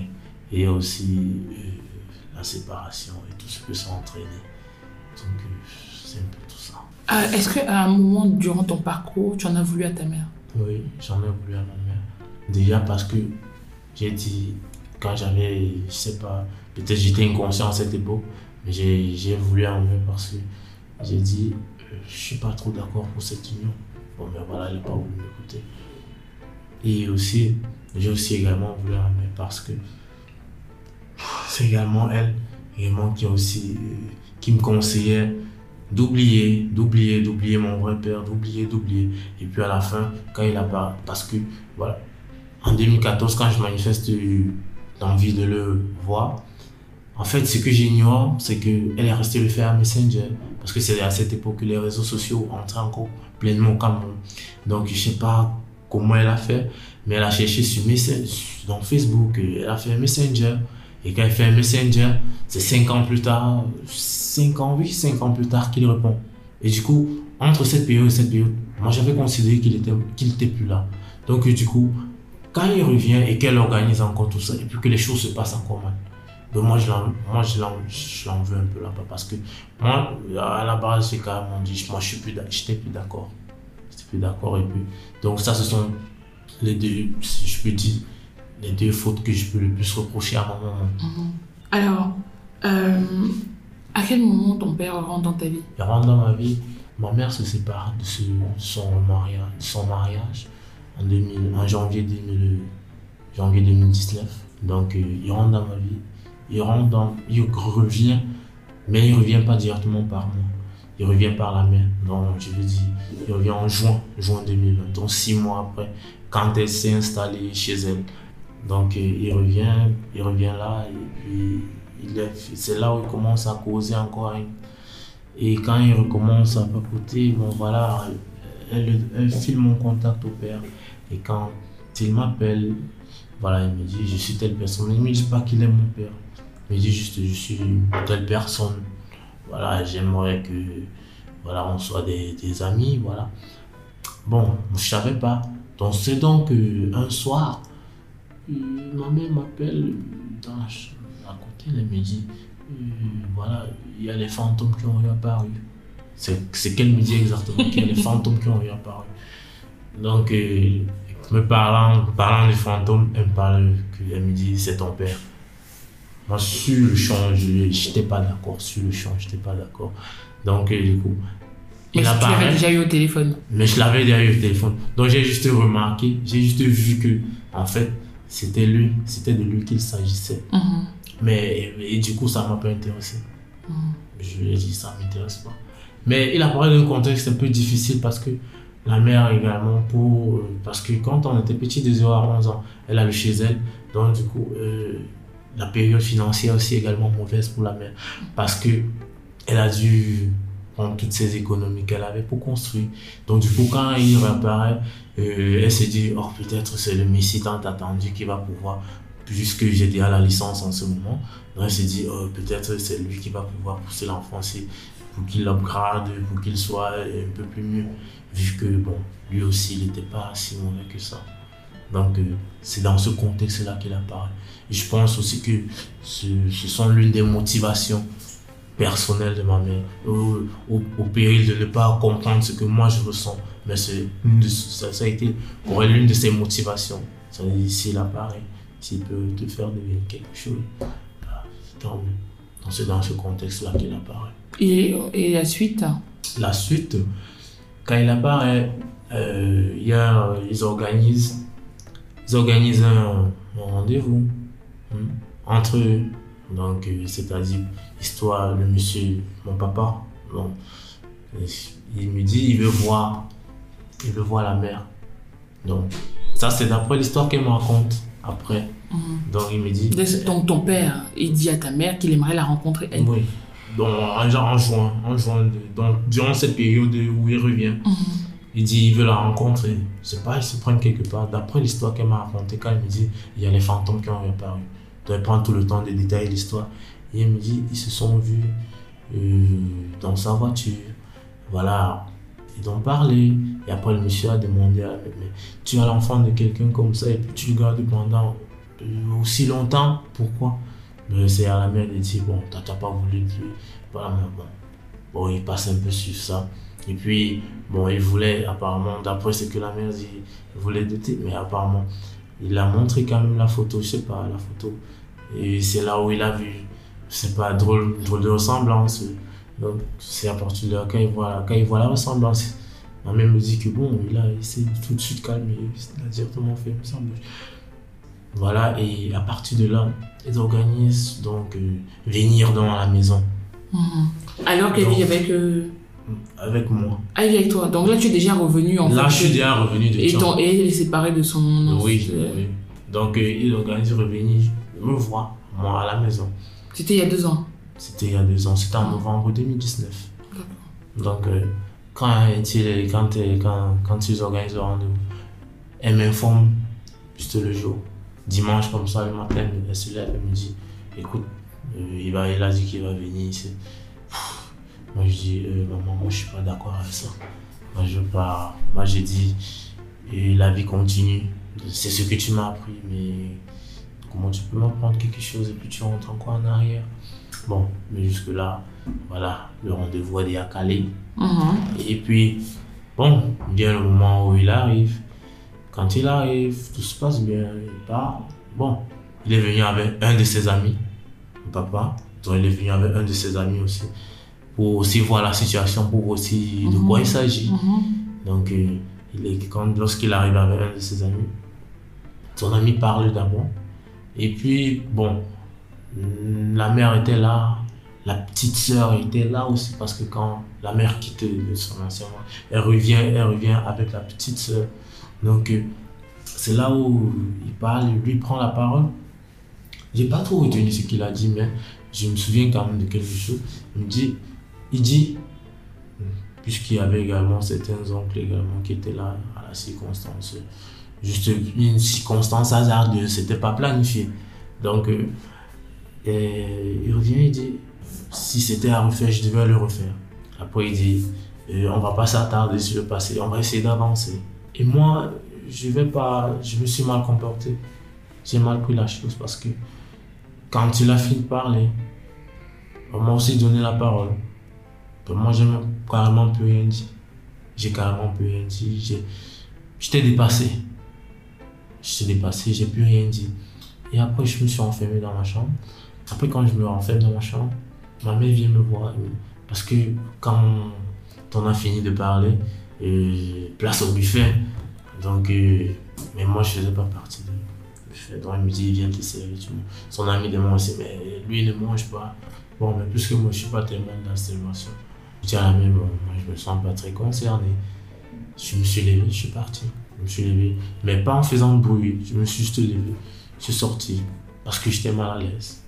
Et il y a aussi euh, la séparation et tout ce que ça a entraîné. Euh, Est-ce qu'à un moment durant ton parcours, tu en as voulu à ta mère? Oui, j'en ai voulu à ma mère. Déjà parce que j'ai dit, quand j'avais, je sais pas, peut-être j'étais inconscient à cette époque, mais j'ai voulu à ma mère parce que j'ai dit, euh, je suis pas trop d'accord pour cette union. Bon, mais voilà, elle n'a pas voulu m'écouter. Et aussi, j'ai aussi également voulu à ma mère parce que c'est également elle, également qui aussi, euh, qui me conseillait d'oublier, d'oublier, d'oublier mon vrai père, d'oublier, d'oublier. Et puis à la fin, quand il a pas. Parce que, voilà, en 2014, quand je manifeste l'envie de le voir, en fait, ce que j'ignore, c'est qu'elle est restée le faire à Messenger. Parce que c'est à cette époque que les réseaux sociaux entraient encore pleinement au Cameroun. Donc, je sais pas comment elle a fait, mais elle a cherché sur Messenger, dans Facebook, elle a fait Messenger. Et quand elle fait un Messenger, c'est 5 ans plus tard, 5 ans, oui, 5 ans plus tard qu'il répond. Et du coup, entre cette période et cette période, moi j'avais considéré qu'il était, qu'il était plus là. Donc du coup, quand il revient et qu'elle organise encore tout ça, et puis que les choses se passent encore mal, donc moi je l'en, veux un peu là-bas parce que moi, à la base, j'ai carrément dit, moi je suis plus, j'étais plus d'accord. Plus d'accord donc ça ce sont les deux, si je peux dire, les deux fautes que je peux le plus reprocher à ma maman. Mhm. Alors, euh, à quel moment ton père rentre dans ta vie? Il rentre dans ma vie. Ma mère se sépare de ce- son, mariage, son mariage en, 2000 en janvier, 2000 janvier 2019. Donc, euh, il rentre dans ma vie. Il rentre dans. Il revient, mais il revient pas directement par moi. Il revient par la mère. Donc, je veux dire, il revient en juin, juin 2020. Donc, six mois après, quand elle s'est installée chez elle. Donc, il revient, il revient là, et puis c'est là où il commence à causer encore. hein. Et quand il recommence à papoter, bon voilà, elle, elle file mon contact au père. Et quand il m'appelle, voilà, il me dit, je suis telle personne. Il ne me dit pas qu'il est mon père. Il me dit juste, je suis telle personne. Voilà, j'aimerais que, voilà, on soit des, amis, voilà. Bon, je ne savais pas. Donc c'est donc euh, un soir, euh, ma mère m'appelle dans la ch- à côté, elle me dit, euh, voilà, il y a les fantômes qui ont réapparu. C'est c'est quel midi exactement qu'il y a les fantômes qui ont réapparu? Donc, euh, me parlant, parlant des fantômes, elle me parle, elle me dit, c'est ton père. Moi, sur le champ, je n'étais pas d'accord. Sur le champ, je n'étais pas d'accord. Donc, du coup, Mais il tu l'avais apparaît. déjà eu au téléphone. Mais je l'avais derrière le téléphone. Donc j'ai juste remarqué, j'ai juste vu que, en fait, c'était lui, c'était de lui qu'il s'agissait. Mhm. Mais et, et du coup, ça m'a pas intéressé. Mhm. Je lui ai dit, ça m'intéresse pas. Mais il a parlé d'un contexte un peu difficile parce que la mère également, pour, euh, parce que quand on était petit, de 0 à 11 ans, elle avait chez elle. Donc du coup, euh, la période financière aussi également mauvaise pour la mère. Parce que elle a dû prendre toutes ses économies qu'elle avait pour construire. Donc du coup, quand il réapparaît, euh, elle s'est dit, oh peut-être c'est le Messie tant attendu qui va pouvoir, puisque j'ai déjà la licence en ce moment, elle s'est dit, oh, peut-être c'est lui qui va pouvoir pousser l'enfant c'est pour qu'il upgrade, pour qu'il soit un peu plus mieux, vu que bon, lui aussi il n'était pas si mauvais que ça. Donc euh, c'est dans ce contexte-là qu'il apparaît. Et je pense aussi que ce, sont l'une des motivations personnelles de ma mère, au péril de ne pas comprendre ce que moi je ressens. Mais c'est ça, ça a été pour elle l'une de ses motivations. Ça veut dire, s'il apparaît, s'il peut te faire devenir quelque chose, bah, tant mieux. Donc c'est dans ce contexte-là qu'il apparaît. Et, et la suite? La suite, quand il apparaît, euh, il y a, ils organisent, ils organisent un, un rendez-vous hein, entre eux. Donc, euh, c'est-à-dire, histoire, le monsieur, mon papa, il me dit, il veut voir, il veut voir la mère. Donc, ça, c'est d'après l'histoire qu'elle me raconte après. Mhm. Donc, il me dit, Donc ton père, il dit à ta mère qu'il aimerait la rencontrer elle. oui. Donc, en, juin, en juin, donc, durant cette période où il revient, Mhm. il dit il veut la rencontrer. Je sais pas, ils se prennent quelque part. D'après l'histoire qu'elle m'a racontée, quand elle me dit il y a les fantômes qui ont réapparu. Donc, elle prend tout le temps de détailler l'histoire. Et elle me dit ils se sont vus euh, dans sa voiture. Voilà. Ils ont parlé. Et après, le monsieur a demandé à mais tu as l'enfant de quelqu'un comme ça et puis tu le gardes pendant aussi longtemps? Pourquoi? Mais C'est à la mère de dire bon, t'as pas voulu le Voilà, mais bon. Bon, il passe un peu sur ça. Et puis, bon, il voulait, apparemment, d'après ce que la mère dit, il voulait doter, mais apparemment, il a montré quand même la photo, je sais pas, la photo. Et c'est là où il a vu, c'est pas drôle, drôle de ressemblance. Donc, c'est à partir de là, quand il voit, quand il voit la ressemblance, ma mère me dit que bon, il a il s'est tout de suite calmé, il a directement fait une semble. Voilà, et à partir de là, ils organisent donc euh, venir dans la maison Mhm. Alors qu'elle vit avec, euh, avec moi. elle vit avec toi. Donc là, tu es déjà revenu en Là, fait, je suis déjà revenu de Et, ton, et elle est séparée de son. Oui, euh, oui. Donc, euh, il organise revenir me voir, moi, à la maison. C'était il y a deux ans. C'était il y a deux ans, c'était en novembre 2019. Donc, euh, quand, il, quand, quand, quand ils organisent le rendez-vous, elle m'informe juste le jour. Dimanche, comme ça, le matin, elle se lève, elle me dit Écoute, euh, il, va, il a dit qu'il va venir ici. Moi, je dis euh, Maman, moi, je suis pas d'accord avec ça. Moi, je veux pas. Moi, j'ai dit et La vie continue. C'est ce que tu m'as appris, mais comment tu peux m'apprendre quelque chose et puis tu rentres encore en arrière? Bon, mais jusque-là, voilà, le rendez-vous est déjà calé. Mhm. Et puis, bon, vient le moment où il arrive. Quand il arrive, tout se passe bien. Il part, Bon, il est venu avec un de ses amis, papa. Donc il est venu avec un de ses amis aussi, pour aussi voir la situation, pour voir aussi de quoi il s'agit. Mhm. Donc, euh, il est, quand, lorsqu'il arrive avec un de ses amis, son ami parle d'abord. Et puis, bon, la mère était là, la petite sœur était là aussi, parce que quand la mère quitte son ancien elle revient, elle revient avec la petite sœur. Donc, euh, c'est là où il parle, lui prend la parole. J'ai pas trop retenu ce qu'il a dit, mais je me souviens quand même de quelque chose. Il me dit, il dit, puisqu'il y avait également certains oncles également qui étaient là à la circonstance. Juste une circonstance hasardeuse, c'était pas planifié. Donc, euh, et il revient, il dit, si c'était à refaire, je devais le refaire. Après, il dit, euh, on va pas s'attarder sur le passé, on va essayer d'avancer. Et moi, je vais pas, je me suis mal comporté. J'ai mal pris la chose parce que quand il a fini de parler, on m'a aussi donné la parole. Ben, moi, j'ai carrément plus rien dit. J'ai carrément plus rien dit. J'étais dépassé. J'étais dépassé, j'ai plus rien dit. Et après, je me suis enfermé dans ma chambre. Après, quand je me renferme dans ma chambre, ma mère vient me voir. Parce que quand on a fini de parler, place au buffet. Donc, euh, mais moi, je faisais pas partie du buffet. Donc, elle me dit, viens te servir. Son ami demande aussi, mais lui, il ne mange pas. Bon, mais puisque moi, je suis pas tellement dans cette situation, je dis à la mère, bon, moi, je me sens pas très concerné. Je me suis levé, je suis parti. Je me suis levé, mais pas en faisant de bruit. Je me suis juste levé. Je suis sorti parce que j'étais mal à l'aise.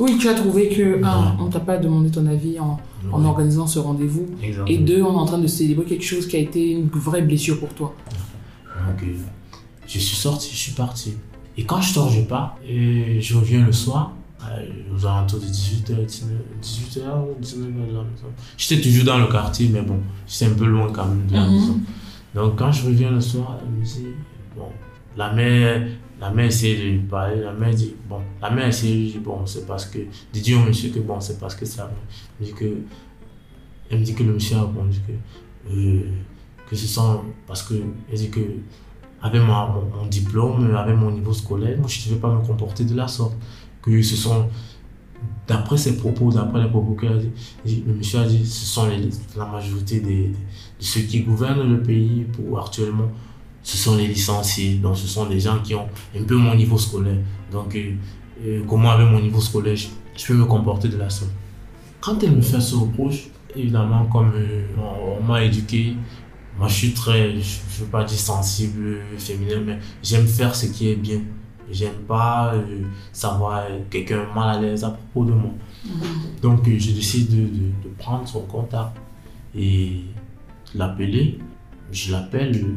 Oui, tu as trouvé que, un, on t'a pas demandé ton avis en, en organisant ce rendez-vous. Et deux, on est en train de célébrer quelque chose qui a été une vraie blessure pour toi. Euh, je suis sorti, je suis parti. Et quand je sors, je pars. Et je reviens le soir, euh, aux alentours de 18h, 18h ou 19h de la maison. J'étais toujours dans le quartier, mais bon, j'étais un peu loin quand même de la Mhm. maison. Donc, quand je reviens le soir, elle me dit, bon, la mère, la mère essaie de lui parler. La mère dit, bon, la mère essaie de lui dire, bon, c'est parce que, de dire au monsieur que, bon, c'est parce que ça. Elle me dit que, elle me dit que le monsieur a répondu que, euh, que ce sont, parce que, elle dit que, avec mon, diplôme, avec mon niveau scolaire, moi, je ne devais pas me comporter de la sorte. Que ce sont, d'après ses propos, d'après les propos qu'elle a dit, le monsieur a dit, ce sont la majorité de ceux qui gouvernent le pays pour actuellement, ce sont les licenciés. Donc, ce sont des gens qui ont un peu mon niveau scolaire. Donc, euh, euh, comment avec mon niveau scolaire, je, je peux me comporter de la sorte. Quand elle me fait ce reproche, évidemment, comme euh, on, on m'a éduqué, moi je suis très, je ne veux pas dire sensible, féminin, mais j'aime faire ce qui est bien. J'aime pas euh, savoir quelqu'un mal à l'aise à propos de moi. Donc euh, je décide de, de- de prendre son contact et l'appeler. Je l'appelle, euh,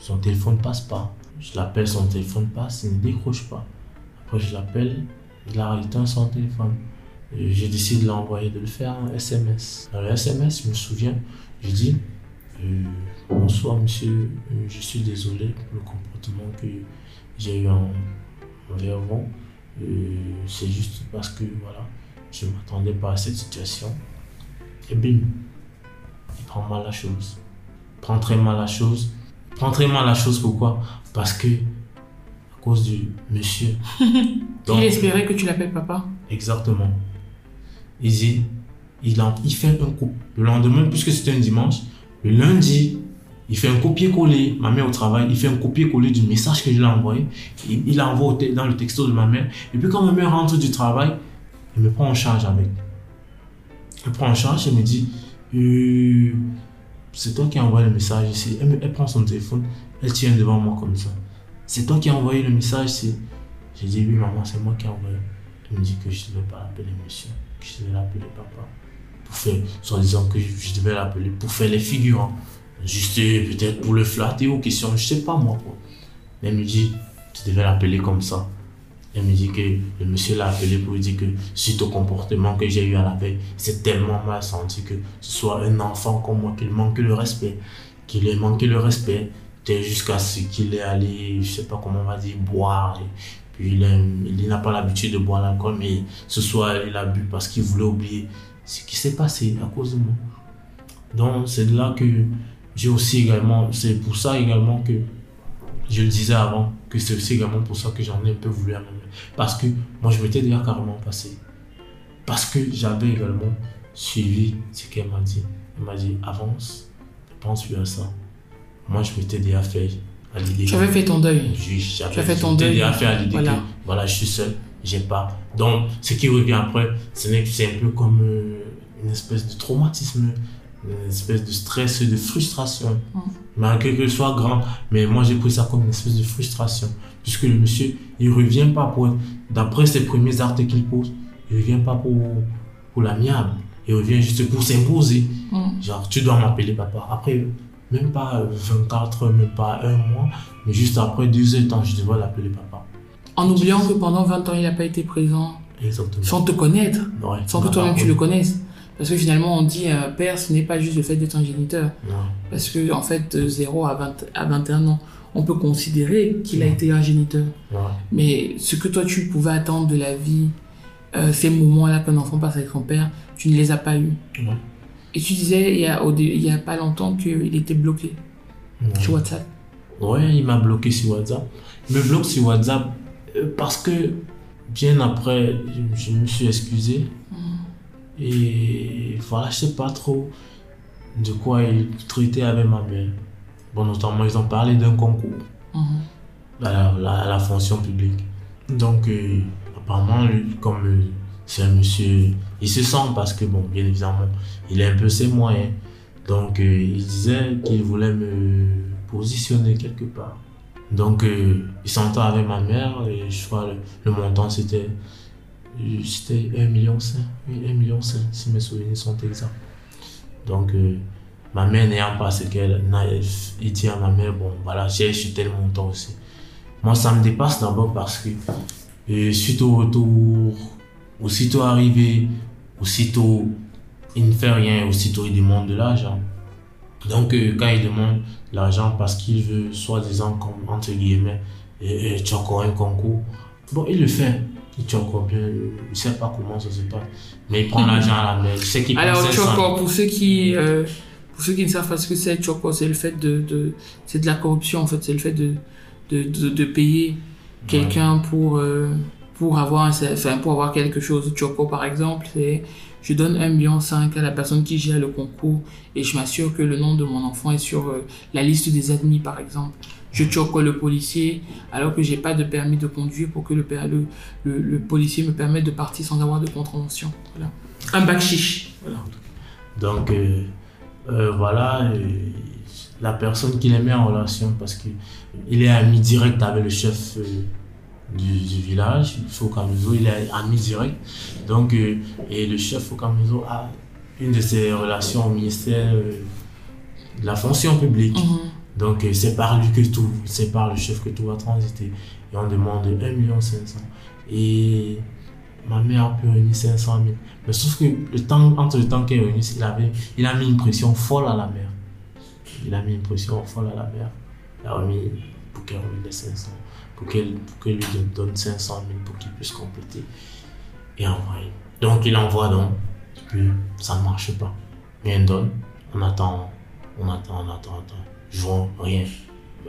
son téléphone passe pas. Je l'appelle, son téléphone passe, il ne décroche pas. Après je l'appelle, il a éteint son téléphone. J'ai décidé de l'envoyer, de le faire en SMS. Dans le SMS, je me souviens, je dis Bonsoir monsieur, Euh, je suis désolé pour le comportement que j'ai eu en- envers vous. Euh, C'est juste parce que voilà, je ne m'attendais pas à cette situation. Et bim, il prend mal la chose. Il prend très mal la chose. Très mal la chose pourquoi? Parce que, à cause du monsieur. Donc, Il espérait que tu l'appelles papa. Exactement. Il dit, il, en- il fait un coup. Le lendemain, puisque c'était un dimanche, le lundi, il fait un copier-coller. Ma mère au travail, il fait un copier-coller du message que je lui ai envoyé. Il, il te- dans le texto de ma mère. Et puis quand ma mère rentre du travail, elle me prend en charge avec. Elle prend en charge et me dit, Euh, c'est toi qui as envoyé le message ici. Elle, prend son téléphone, elle tient devant moi comme ça. C'est toi qui as envoyé le message ici. J'ai dit, oui maman, c'est moi qui ai envoyé. Elle me dit que je ne devais pas l'appeler monsieur, que je devais l'appeler papa. Pour faire, soit disant que je, devais l'appeler pour faire les figurants. Juste peut-être pour le flatter ou question, je sais pas moi. Quoi. Elle me dit, tu devais l'appeler comme ça. Elle me dit que le monsieur l'a appelé pour lui dire que suite au comportement que j'ai eu à la veille, c'est tellement mal senti que ce soit un enfant comme moi qu'il manque le respect, qu'il ait manqué le respect, jusqu'à ce qu'il est allé, je sais pas comment on va dire, boire. Puis il, il n'a pas l'habitude de boire l'alcool, mais ce soir il a bu parce qu'il voulait oublier ce qui s'est passé à cause de moi. Donc c'est là que j'ai aussi également, c'est pour ça également que je le disais avant, que c'est aussi également pour ça que j'en ai un peu voulu à. Parce que moi, je m'étais déjà carrément passé. Parce que j'avais également suivi ce qu'elle m'a dit. Elle m'a dit, avance, pense plus à ça. Moi, je m'étais déjà fait à l'idée. Tu avais fait ton deuil. J'avais fait ton deuil. déjà fait à l'idée Voilà. que, voilà, je suis seul, j'ai pas. Donc, ce qui revient après, c'est un peu comme euh, une espèce de traumatisme, une espèce de stress, de frustration. Mm. Malgré que ce soit grand, mais moi j'ai pris ça comme une espèce de frustration. Puisque le monsieur, il revient pas pour, d'après ses premiers actes qu'il pose, il revient pas pour, pour l'amiable. Il revient juste pour s'imposer. Mm. Genre, tu dois m'appeler papa. Après, même pas euh, 24 heures, même pas un mois, mais juste après deux heures de temps, je devrais l'appeler papa. En oubliant que pendant 20 ans, il n'a pas été présent, Exactement. sans te connaître, Ouais, sans que toi-même tu le connaisses. Parce que finalement, on dit euh, père, ce n'est pas juste le fait d'être un géniteur. Parce que, en fait, de 0 à, 20, à 21 ans, on peut considérer qu'il a été un géniteur. Mais ce que toi, tu pouvais attendre de la vie, euh, ces moments-là qu'un enfant passe avec son père, tu ne les as pas eus. Et tu disais, il y a, au dé- il y a pas longtemps qu'il était bloqué sur WhatsApp. Ouais, il m'a bloqué sur WhatsApp. Il me bloque sur WhatsApp euh, parce que bien après, je, je me suis excusé. Et voilà, je sais pas trop de quoi il traitait avec ma mère. Bon, notamment, ils ont parlé d'un concours Mhm. à la, la- à la fonction publique. Donc, euh, apparemment, lui, comme euh, c'est un monsieur, il se sent parce que, bon, bien évidemment, il a un peu ses moyens. Donc, euh, il disait qu'il voulait me positionner quelque part. Donc, euh, il s'entend avec ma mère et je crois le, le montant c'était c'était 1,5 million. Oui, 1,5 million si mes souvenirs sont exacts. Donc, euh, ma mère n'ayant pas ce qu'elle il dit à ma mère, bon, voilà, j'ai acheté tel montant aussi. Moi, ça me dépasse d'abord parce que, euh, suite au retour, aussitôt arrivé, aussitôt il ne fait rien, aussitôt il demande de l'argent. Donc, euh, quand il demande l'argent parce qu'il veut, soi-disant, comme, entre guillemets, euh, euh, tu as encore un concours, bon, il le fait. Il encore bien, il ne sait pas comment ça se passe. Mais il prend l'argent à la mère. Il sait qu'il Alors, 500. Choco, pour ceux qui, euh, pour ceux qui ne savent pas ce que c'est, c'est le fait de, de c'est de la corruption, en fait, c'est le fait de, de, de, de payer quelqu'un pour, euh, pour avoir enfin, pour avoir quelque chose. Choco, par exemple, c'est, je donne 1,5 million à la personne qui gère le concours et je m'assure que le nom de mon enfant est sur euh, la liste des admis, par exemple. Je choco le policier alors que j'ai pas de permis de conduire pour que le, per- le, le, le policier me permette de partir sans avoir de contravention. Voilà. Un bac chiche. Voilà. Donc euh, euh, voilà, euh, la personne qu'il met en relation parce que il est ami direct avec le chef du, du village, Focamizo, il est ami direct. Donc, euh, et le chef Focamizo a une de ses relations au ministère euh, de la fonction publique. Mhm. Donc euh, c'est par lui que tout, c'est par le chef que tout va transiter. Et on demande 1 million 500. Et ma mère a pu réunir 500 000. Mais sauf que le temps, entre le temps qu'elle réunit, il, il a mis une pression folle à la mère. Il a mis une pression folle à la mère. Il a remis pour qu'elle remette les 500. Pour qu'elle lui donne 500 000 pour qu'il puisse compléter. Et envoyer. Donc il envoie donc. Puis ça ne marche pas. Rien ne donne. On attend, on attend, on attend, on attend. Juin, rien.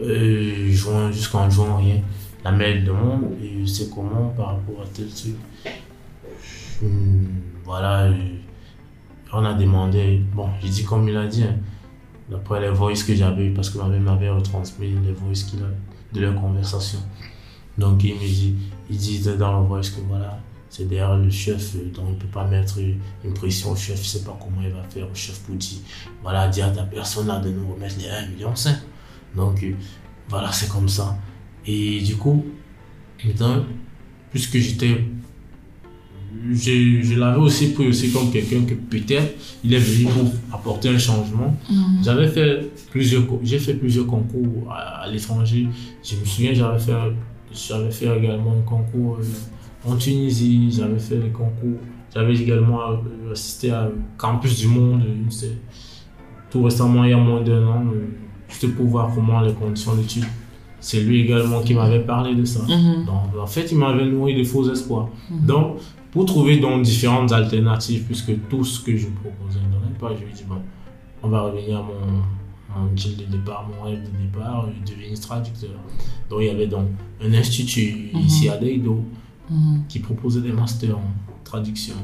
Euh, juin, jusqu'en juin, rien. La mère demande, et c'est comment par rapport à tel truc. Voilà, euh, on a demandé, bon, j'ai dit comme il a dit, hein, d'après les voices que j'avais, parce que ma mère m'avait retransmis les voices qu'il a de leur conversation. Donc il me dit, il dit dans le voice que voilà, c'est derrière le chef, euh, donc il ne peut pas mettre une pression au chef, je ne sais pas comment il va faire au chef pour dire, voilà, dire à ta personne là de nous remettre les 1,5 million. Donc euh, voilà, c'est comme ça. Et du coup, maintenant, puisque j'étais. Je, je l'avais aussi pris aussi comme quelqu'un que peut-être il est venu pour apporter un changement. Mhm. J'avais fait plusieurs, j'ai fait plusieurs concours à, à l'étranger. Je me souviens, j'avais fait, j'avais fait également un concours euh, en Tunisie. J'avais fait les concours. J'avais également euh, assisté à Campus du Monde. Tout récemment, il y a moins d'un an, juste pour voir comment les conditions d'études. C'est lui également qui m'avait parlé de ça. Mhm. Donc, en fait, il m'avait nourri de faux espoirs. Mhm. Donc, pour trouver donc différentes alternatives, puisque tout ce que je proposais ne donnait pas, je lui ai dit, bon, on va revenir à mon, mon de départ, mon rêve de départ, devenir traducteur. Donc il y avait donc un institut Mhm. ici à Deido Mhm. qui proposait des masters en traduction.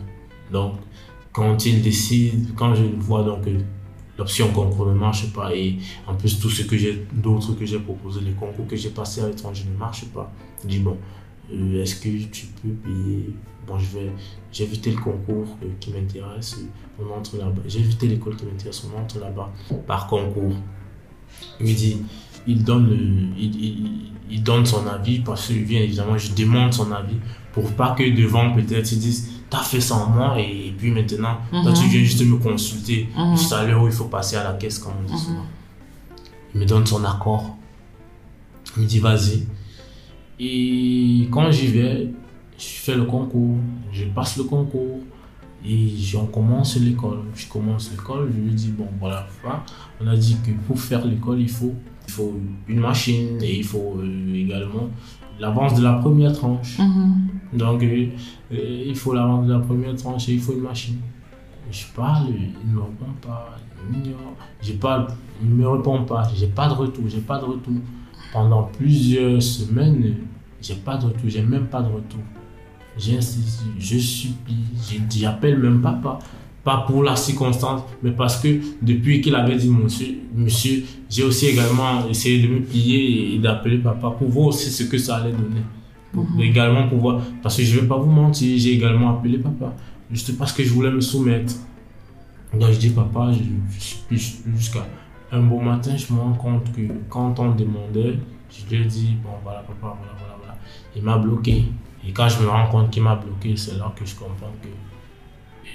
Donc quand il décide, quand je vois donc euh, l'option concours ne marche pas et en plus tout ce que j'ai d'autres que j'ai proposé, les concours que j'ai passés à l'étranger ne marchent pas, je dis bon, euh, est-ce que tu peux payer? Bon, je vais, j'ai évité le concours euh, qui m'intéresse, on entre là-bas. J'ai évité l'école qui m'intéresse, on entre là-bas par concours. Il me dit, il donne, le- il donne son avis parce que bien évidemment, je demande son avis pour pas que devant peut-être ils disent, t'as fait ça en moi et, puis maintenant, toi Mhm. tu viens juste me consulter Mhm. juste à l'heure où il faut passer à la caisse, comme on dit Mhm. souvent. Il me donne son accord. Il me dit, vas-y. Et quand j'y vais, je fais le concours, je passe le concours et on commence l'école. Je commence l'école, je lui dis, bon voilà, on a dit que pour faire l'école, il faut, il faut une machine et il faut euh, également l'avance de la première tranche. Mhm. Donc, euh, euh, il faut l'avance de la première tranche et il faut une machine. Je parle, il ne me répond pas, il m'ignore. J'ai pas, il ne me répond pas, j'ai pas de retour, j'ai pas de retour. Pendant plusieurs semaines, j'ai pas de retour, j'ai même pas de retour. J'insiste, je supplie, j'appelle même papa. Pas pour la circonstance, mais parce que depuis qu'il avait dit monsieur, monsieur, j'ai aussi également essayé de me plier et d'appeler papa pour voir aussi ce que ça allait donner. Pour Mhm. également pouvoir, parce que je vais pas vous mentir, j'ai également appelé papa, juste parce que je voulais me soumettre. Donc je dis papa, je, je jusqu'à un beau matin, je me rends compte que quand on demandait, je lui ai dit, bon voilà papa, voilà, voilà, voilà. Il m'a bloqué. Et quand je me rends compte qu'il m'a bloqué, c'est là que je comprends que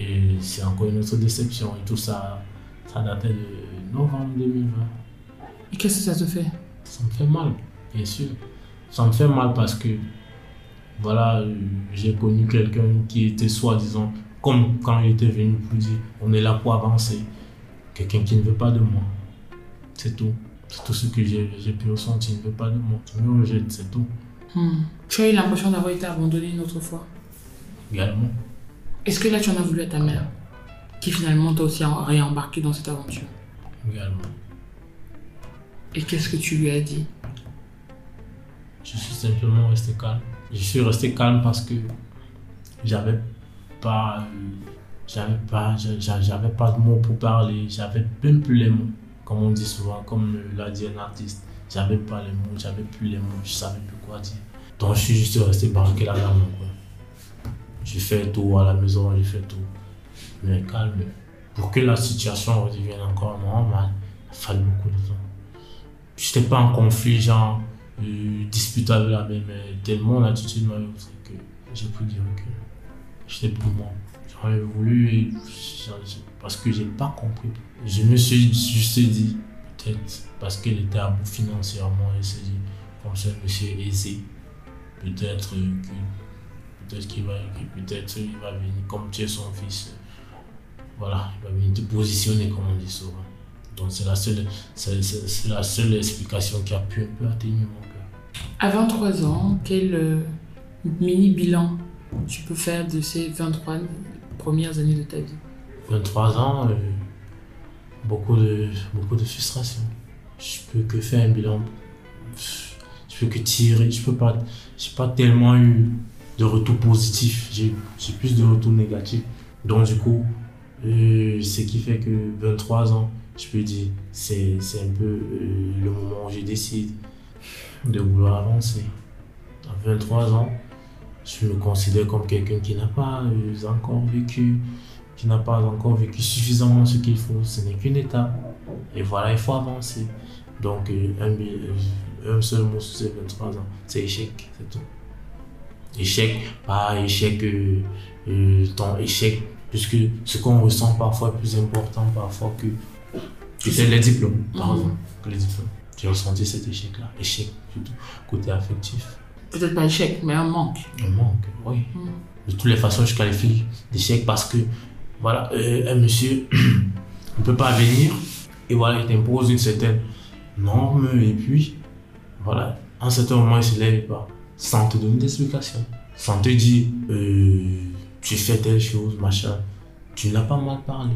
et c'est encore une autre déception. Et tout ça, ça datait de novembre 2020. Et qu'est-ce que ça te fait? Ça me fait mal, bien sûr. Ça me fait mal parce que, voilà, j'ai connu quelqu'un qui était soi-disant, comme quand il était venu pour dire, on est là pour avancer. Quelqu'un qui ne veut pas de moi. C'est tout. C'est tout ce que j'ai j'ai pu ressentir. Il ne veut pas de moi. Il me rejette, c'est tout. Hmm. Tu as eu l'impression d'avoir été abandonné une autre fois? Également. Est-ce que là, tu en as voulu à ta mère Qui finalement t'a aussi réembarqué dans cette aventure? Également. Et qu'est-ce que tu lui as dit? Je suis simplement resté calme. Je suis resté calme parce que j'avais pas, euh, j'avais pas, j'a- j'a- j'avais pas de mots pour parler. J'avais même plus les mots, comme on dit souvent, comme euh, l'a dit un artiste. J'avais pas les mots, j'avais plus les mots, je savais plus quoi dire. Donc je suis juste resté barricadé là dans mon coin. J'ai fait tout à la maison, j'ai fait tout. Mais calme. Pour que la situation redevienne encore normale, il fallu beaucoup de temps. J'étais pas en conflit, genre euh, disputé avec la même, mais tellement l'attitude m'a que j'ai pris du recul. J'étais pour moi. J'aurais voulu, parce que j'ai pas compris. Je me suis juste dit, peut-être parce qu'elle était à bout financièrement, elle s'est dit, comme ça, monsieur est aisé, peut-être que peut-être qu'il va, peut-être il va venir, comme tu es son fils, voilà, il va venir te positionner, comme on dit souvent. Donc c'est la seule, c'est, c'est- c'est la seule explication qui a pu un peu atteindre mon cœur. À 23 ans, quel euh, mini bilan tu peux faire de ces 23 premières années de ta vie? 23 ans, euh, beaucoup, de, beaucoup de frustration. Je peux que faire un bilan. Je peux que tirer. Je peux pas. J'ai pas tellement eu de retour positif. J'ai plus de retours négatifs. Donc, du coup, euh, ce qui fait que 23 ans, je peux dire, c'est un peu euh, le moment où je décide de vouloir avancer. À 23 ans, je me considère comme quelqu'un qui n'a pas euh, encore vécu qui n'a pas encore vécu suffisamment ce qu'il faut. Ce n'est qu'une étape. Et voilà, il faut avancer. Donc, un, un seul mot sur ces 23 ans, c'est échec, c'est tout. Échec, pas échec, euh, euh, ton échec, puisque ce qu'on ressent parfois est plus important parfois que, les diplômes, par Mhm. exemple, que les diplômes. J'ai ressenti cet échec-là, échec surtout, côté affectif. Peut-être pas échec, mais un manque. Un manque, oui. Mhm. De toutes les façons, je qualifie d'échec parce que, voilà, euh, un monsieur ne peut pas venir et voilà, il t'impose une certaine norme et puis, voilà, à un certain moment, il se lève pas sans te donner d'explication, sans te dire, euh, tu fais telle chose, machin. Tu n'as pas mal parlé.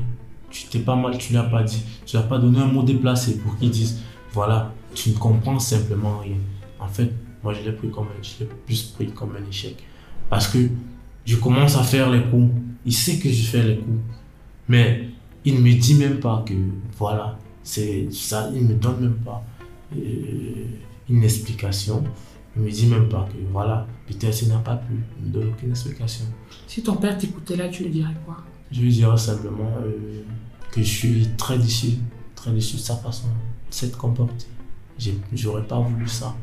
tu t'es pas mal, tu l'as pas dit. Tu n'as pas donné un mot déplacé pour qu'ils disent, voilà, tu ne comprends simplement rien. En fait, moi, je l'ai pris comme je l'ai plus pris comme un échec. Parce que je commence à faire les coups. Il sait que je fais les coups. Mais il ne me dit même pas que, voilà, c'est ça, il ne me donne même pas euh, une explication. Il me dit même pas que, voilà, peut-être il n'a pas pu. Il me donne aucune explication. Si ton père t'écoutait là, tu lui dirais quoi? Je lui dirais simplement euh, que je suis très déçu, très déçu de sa façon de s'être comporté. J'aurais pas voulu ça.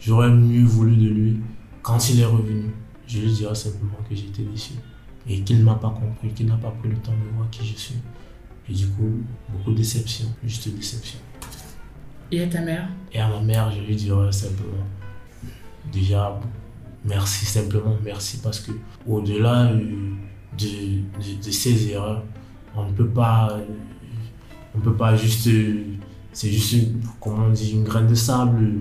J'aurais mieux voulu de lui quand il est revenu. Je lui dirais simplement que j'étais déçu et qu'il ne m'a pas compris, qu'il n'a pas pris le temps de voir qui je suis. Et du coup, beaucoup de déception, juste déception. Et à ta mère? Et à ma mère, je lui dirais simplement, déjà, merci, simplement merci, parce que au-delà euh, de, ces erreurs, on ne peut pas, euh, on peut pas juste, euh, c'est juste, comment on une graine de sable.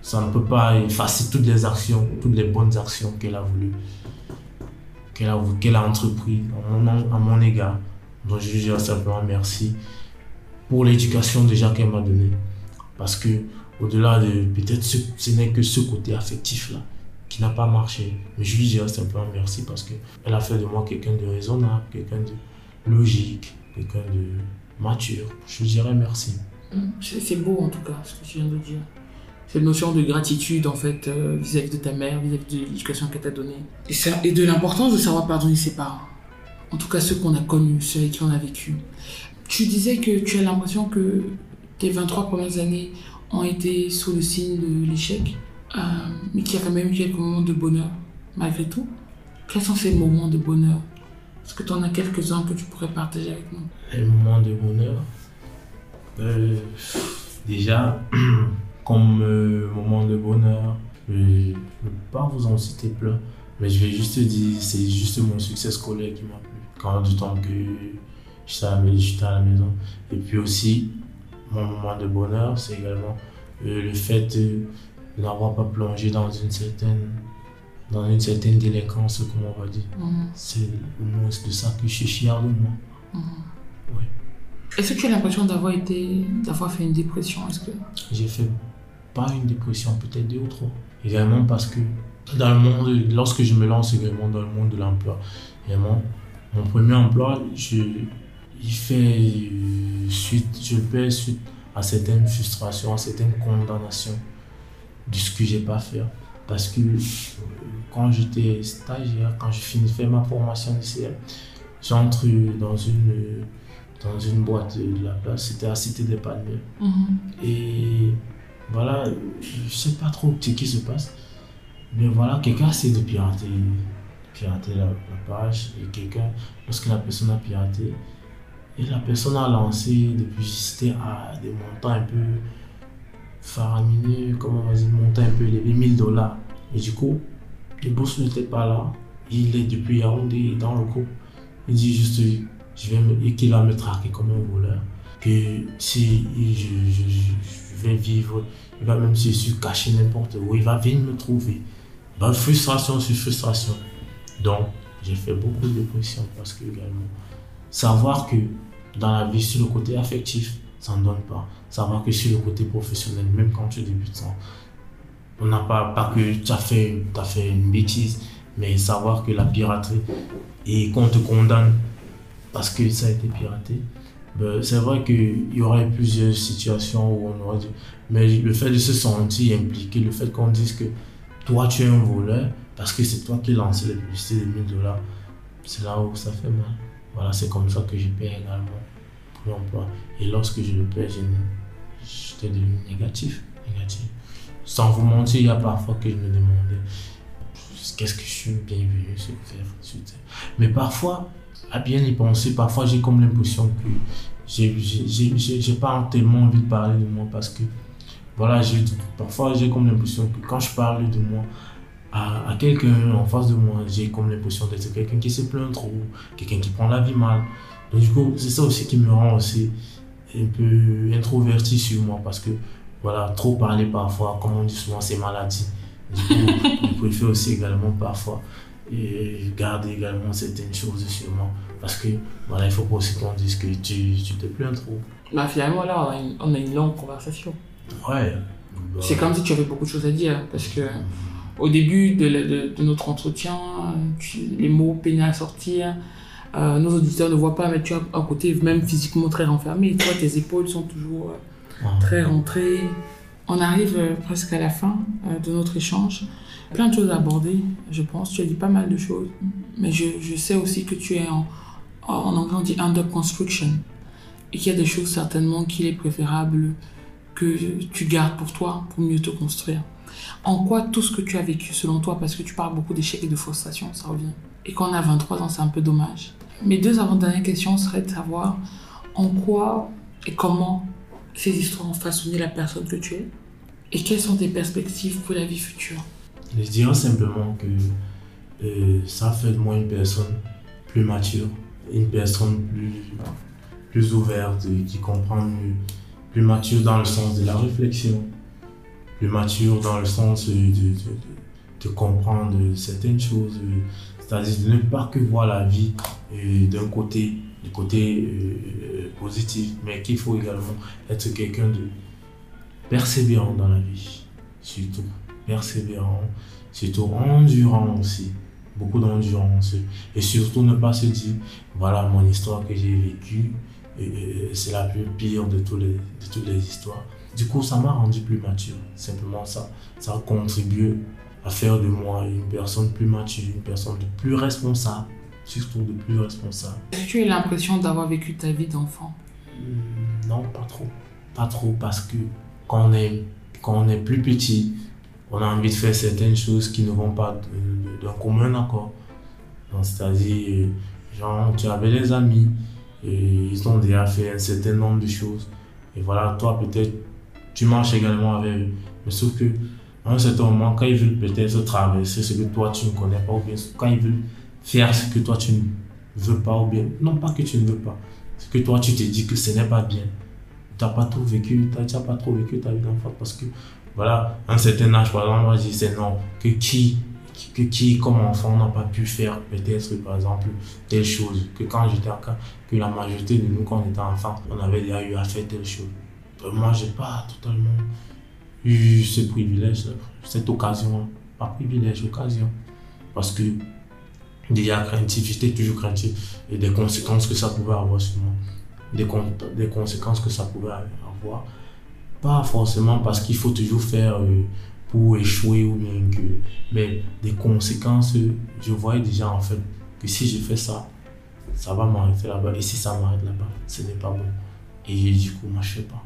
Ça ne peut pas effacer toutes les actions, toutes les bonnes actions qu'elle a voulu, qu'elle a, qu'elle a entrepris à mon, égard. Donc je lui dirais simplement merci pour l'éducation déjà qu'elle m'a donnée. Parce que au-delà de peut-être ce, ce n'est que ce côté affectif là qui n'a pas marché. Mais je lui dirais simplement merci parce que elle a fait de moi quelqu'un de raisonnable, quelqu'un de logique, quelqu'un de mature. Je lui dirais merci. C'est c'est beau en tout cas ce que tu viens de dire. Cette notion de gratitude en fait euh, vis-à-vis de ta mère, vis-à-vis de l'éducation qu'elle t'a donnée. Et, et de l'importance de savoir pardonner ses parents. En tout cas ceux qu'on a connus, ceux avec qui on a vécu. Tu disais que tu as l'impression que tes 23 premières années ont été sous le signe de l'échec, euh, mais qu'il y a quand même eu quelques moments de bonheur malgré tout. Quels sont ces moments de bonheur? Est-ce que tu en as quelques-uns que tu pourrais partager avec nous? Les moments de bonheur? euh, déjà, comme euh, moment de bonheur, je ne peux pas vous en citer plein. Mais je vais juste dire, c'est juste mon succès scolaire qui m'a plu. Quand du temps que j'étais à, la maison. Et puis aussi, mon moment de bonheur, c'est également euh, le fait de, n'avoir pas plongé dans une certaine, dans une certaine délinquance, comme on va dire. Mhm, C'est au moins de ça que je suis fier de moi. Est-ce que tu as l'impression d'avoir été, d'avoir fait une dépression? Est-ce que J'ai fait pas une dépression, peut-être deux ou trois. Également parce que dans le monde, lorsque je me lance également dans le monde de l'emploi, également, mon premier emploi, je, il fait euh, suite, je fais suite à certaines frustrations, à certaines condamnations de ce que j'ai pas fait. Parce que euh, quand j'étais stagiaire, quand je finis de faire ma formation lycéenne, j'entre dans une, dans une boîte de la place, c'était à Cité des Palmiers. Et voilà, je sais pas trop ce qui se passe. Mais voilà, quelqu'un essaie de pirater, pirater la, la page. Et quelqu'un, lorsque la personne a piraté, et la personne a lancé depuis c'était à des montants un peu faramineux, comment on dire, montants un peu élevés, 1000 dollars. Et du coup, le boss n'était pas là. Il est depuis Yaoundé dans le groupe. Il dit juste, je vais me, qu'il va me traquer comme un voleur que si je, vais vivre, il va même si je suis caché n'importe où, il va venir me trouver. Bah, frustration sur frustration. Donc, j'ai fait beaucoup de dépression parce que également, savoir que dans la vie, sur le côté affectif, ça ne donne pas. Savoir que sur le côté professionnel, même quand tu débutes, on n'a pas, pas que tu as fait, fait une bêtise, mais savoir que la piraterie et qu'on te condamne parce que ça a été piraté, ben, c'est vrai qu'il y aurait plusieurs situations où on aurait dû. Mais le fait de se sentir impliqué, le fait qu'on dise que toi tu es un voleur, parce que c'est toi qui lancé les publicités de 1000 dollars, c'est là où ça fait mal. Voilà, c'est comme ça que je paye également pour l'emploi. Et lorsque je le n'ai- j'étais devenu négatif, négatif. Sans vous mentir, il y a parfois que je me demandais qu'est-ce que je suis bienvenu Terre, sur Terre. Mais parfois, à bien y penser, parfois j'ai comme l'impression que j'ai- pas tellement envie de parler de moi parce que voilà, parfois j'ai comme l'impression que quand je parle de moi à, à quelqu'un en face de moi, j'ai comme l'impression d'être quelqu'un qui se plaint trop, quelqu'un qui prend la vie mal. Donc du coup, c'est ça aussi qui me rend aussi un peu introverti sur moi parce que voilà, trop parler parfois, comme on dit souvent, c'est maladie. Du coup, je préfère aussi également parfois et garder également certaines choses sur moi. Parce que voilà, il faut pas aussi qu'on dise que tu, tu te plains trop. Bah, finalement, là, on a une, on a une longue conversation. Ouais. Bah, C'est comme si tu avais beaucoup de choses à dire. Parce que au début de, la- de- de notre entretien, tu- les mots peinaient à sortir. Euh, nos auditeurs ne voient pas, mais tu as un côté même physiquement très renfermé. Toi, tes épaules sont toujours euh, ouais. très rentrées. On arrive euh, presque à la fin de notre échange. Plein de choses à aborder, je pense. Tu as dit pas mal de choses. Mais je, je sais aussi que tu es en, en anglais, on dit under construction. Et qu'il y a des choses certainement qu'il est préférable que tu gardes pour toi, pour mieux te construire. En quoi tout ce que tu as vécu selon toi, parce que tu parles beaucoup d'échecs et de frustration, ça revient. Et quand on a 23 ans, c'est un peu dommage. Mes deux avant-dernières questions seraient de savoir en quoi et comment ces histoires ont façonné la personne que tu es et quelles sont tes perspectives pour la vie future. Je dirais simplement que euh, ça fait de moi une personne plus mature, une personne plus, plus ouverte, qui comprend mieux, plus mature dans le sens de la réflexion, mature dans le sens de, de, de- comprendre certaines choses, euh, c'est-à-dire de ne pas que voir la vie euh, d'un côté, du côté euh, positif, mais qu'il faut également être quelqu'un de persévérant dans la vie, surtout persévérant, surtout endurant aussi, beaucoup d'endurance et surtout ne pas se dire voilà mon histoire que j'ai vécue c'est la plus pire de, tous les, de toutes les histoires. Du coup, ça m'a rendu plus mature, simplement ça. Ça a contribué à faire de moi une personne plus mature, une personne de plus responsable, surtout de plus responsable. Est-ce que tu as l'impression d'avoir vécu ta vie d'enfant? Hmm, Non, pas trop. Pas trop parce que quand on est, quand on est plus petit, on a envie de faire certaines choses qui ne vont pas d'un commun accord. C'est-à-dire, euh, genre, tu avais des amis et ils ont déjà fait un certain nombre de choses. Et voilà, toi, peut-être, tu marches également avec eux. Mais sauf que, à un certain moment, quand ils veulent peut-être traverser ce que toi, tu ne connais pas, ou bien quand ils veulent faire ce que toi, tu ne veux pas, ou bien, non pas que tu ne veux pas, ce que toi tu te dis que ce n'est pas bien. Tu n'as pas trop vécu, tu n'as pas trop vécu ta vie d'enfant parce que, voilà, à un certain âge, par exemple, moi je disais non, que qui, que qui comme enfant n'a pas pu faire peut-être, par exemple, telle chose, que quand j'étais que la majorité de nous, quand on était enfant, on avait déjà eu à faire telle chose. Euh, Moi, j'ai pas totalement eu ce privilège, cette occasion, pas privilège, occasion. Parce que déjà craintif, j'étais toujours craintif et des conséquences que ça pouvait avoir sur moi. Des, des conséquences que ça pouvait avoir. Pas forcément parce qu'il faut toujours faire euh, pour échouer ou bien que. Mais des conséquences, je voyais déjà en fait que si je fais ça, ça va m'arrêter là-bas. Et si ça m'arrête là-bas, ce n'est pas bon. Et du coup, moi, je fais pas.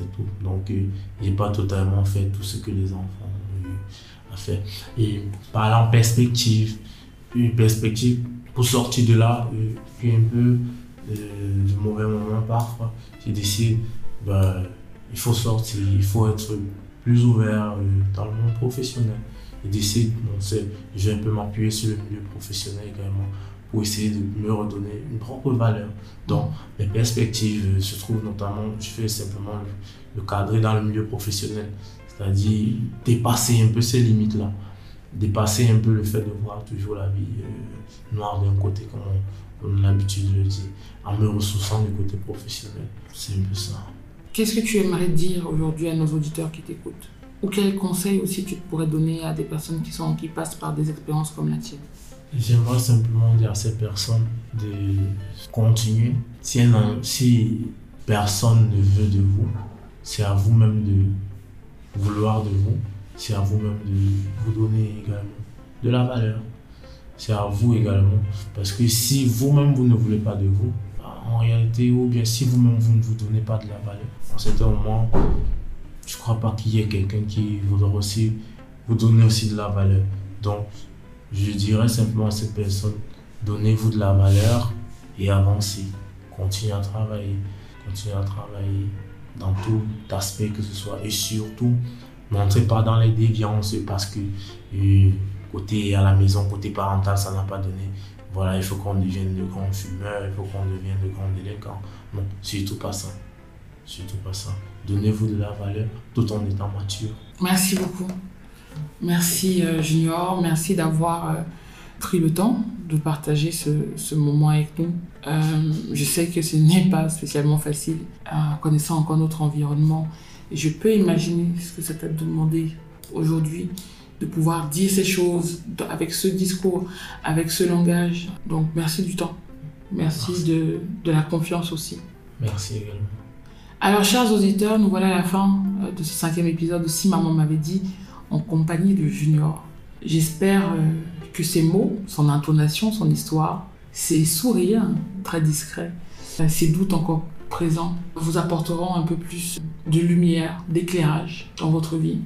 C'est tout. Donc, euh, j'ai pas totalement fait tout ce que les enfants ont eu à faire. Et parlant perspective, une perspective pour sortir de là, euh, puis un peu euh, du mauvais moment parfois, j'ai décidé, bah, il faut sortir, il faut être plus ouvert euh, dans le monde professionnel. Et c'est- je vais un peu m'appuyer sur le milieu professionnel également pour essayer de me redonner une propre valeur. Donc, mes perspectives euh, se trouvent notamment, je fais simplement le, cadrer dans le milieu professionnel, c'est-à-dire dépasser un peu ces limites-là dépasser un peu le fait de voir toujours la vie euh, noire d'un côté, comme on, on a l'habitude de le dire, en me ressourçant du côté professionnel. C'est un peu ça. Qu'est-ce que tu aimerais dire aujourd'hui à nos auditeurs qui t'écoutent? Ou quels conseils aussi tu pourrais donner à des personnes qui, sont, qui passent par des expériences comme la tienne? J'aimerais simplement dire à ces personnes de continuer. Si, personne ne veut de vous, c'est à vous-même de vouloir de vous. C'est à vous-même de vous donner également de la valeur. C'est à vous également. Parce que si vous-même vous ne voulez pas de vous, en réalité, ou bien si vous-même vous ne vous donnez pas de la valeur, en certain moment, je ne crois pas qu'il y ait quelqu'un qui voudra aussi vous donner aussi de la valeur. Donc, je dirais simplement à ces personnes, donnez-vous de la valeur et avancez. Continuez à travailler. Continuez à travailler dans tout aspect que ce soit. Et surtout, n'entrez pas dans les déviances parce que euh, côté à la maison, côté parental, ça n'a pas donné. Voilà, il faut qu'on devienne de grands fumeurs, il faut qu'on devienne de grands délinquants. Non, surtout pas ça. Surtout pas ça. Donnez-vous de la valeur tout en étant mature. Merci beaucoup. Merci euh, Junior, merci d'avoir euh, pris le temps de partager ce, ce moment avec nous. Euh, je sais que ce n'est pas spécialement facile, en connaissant encore notre environnement. Et je peux imaginer ce que ça t'a demandé aujourd'hui de pouvoir dire ces choses avec ce discours, avec ce langage. Donc merci du temps. Merci, De, de la confiance aussi. Merci également. Alors, chers auditeurs, nous voilà à la fin de ce cinquième épisode de Si Maman m'avait dit, en compagnie de Junior. J'espère euh, que ces mots, son intonation, son histoire, ses sourires très discrets, euh, ses doutes encore présents, vous apporteront un peu plus de lumière, d'éclairage dans votre vie.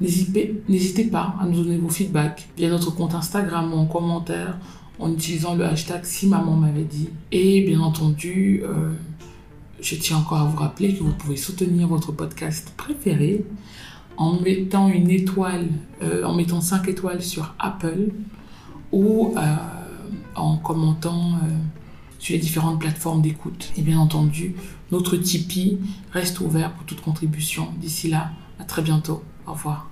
N'hésitez pas à nous donner vos feedbacks via notre compte Instagram ou en commentaire en utilisant le hashtag si maman m'avait dit. Et bien entendu, euh, je tiens encore à vous rappeler que vous pouvez soutenir votre podcast préféré en mettant une étoile, euh, en mettant 5 étoiles sur Apple ou euh, en commentant sur les différentes plateformes d'écoute. Et bien entendu, notre Tipeee reste ouvert pour toute contribution. D'ici là, à très bientôt. Au revoir.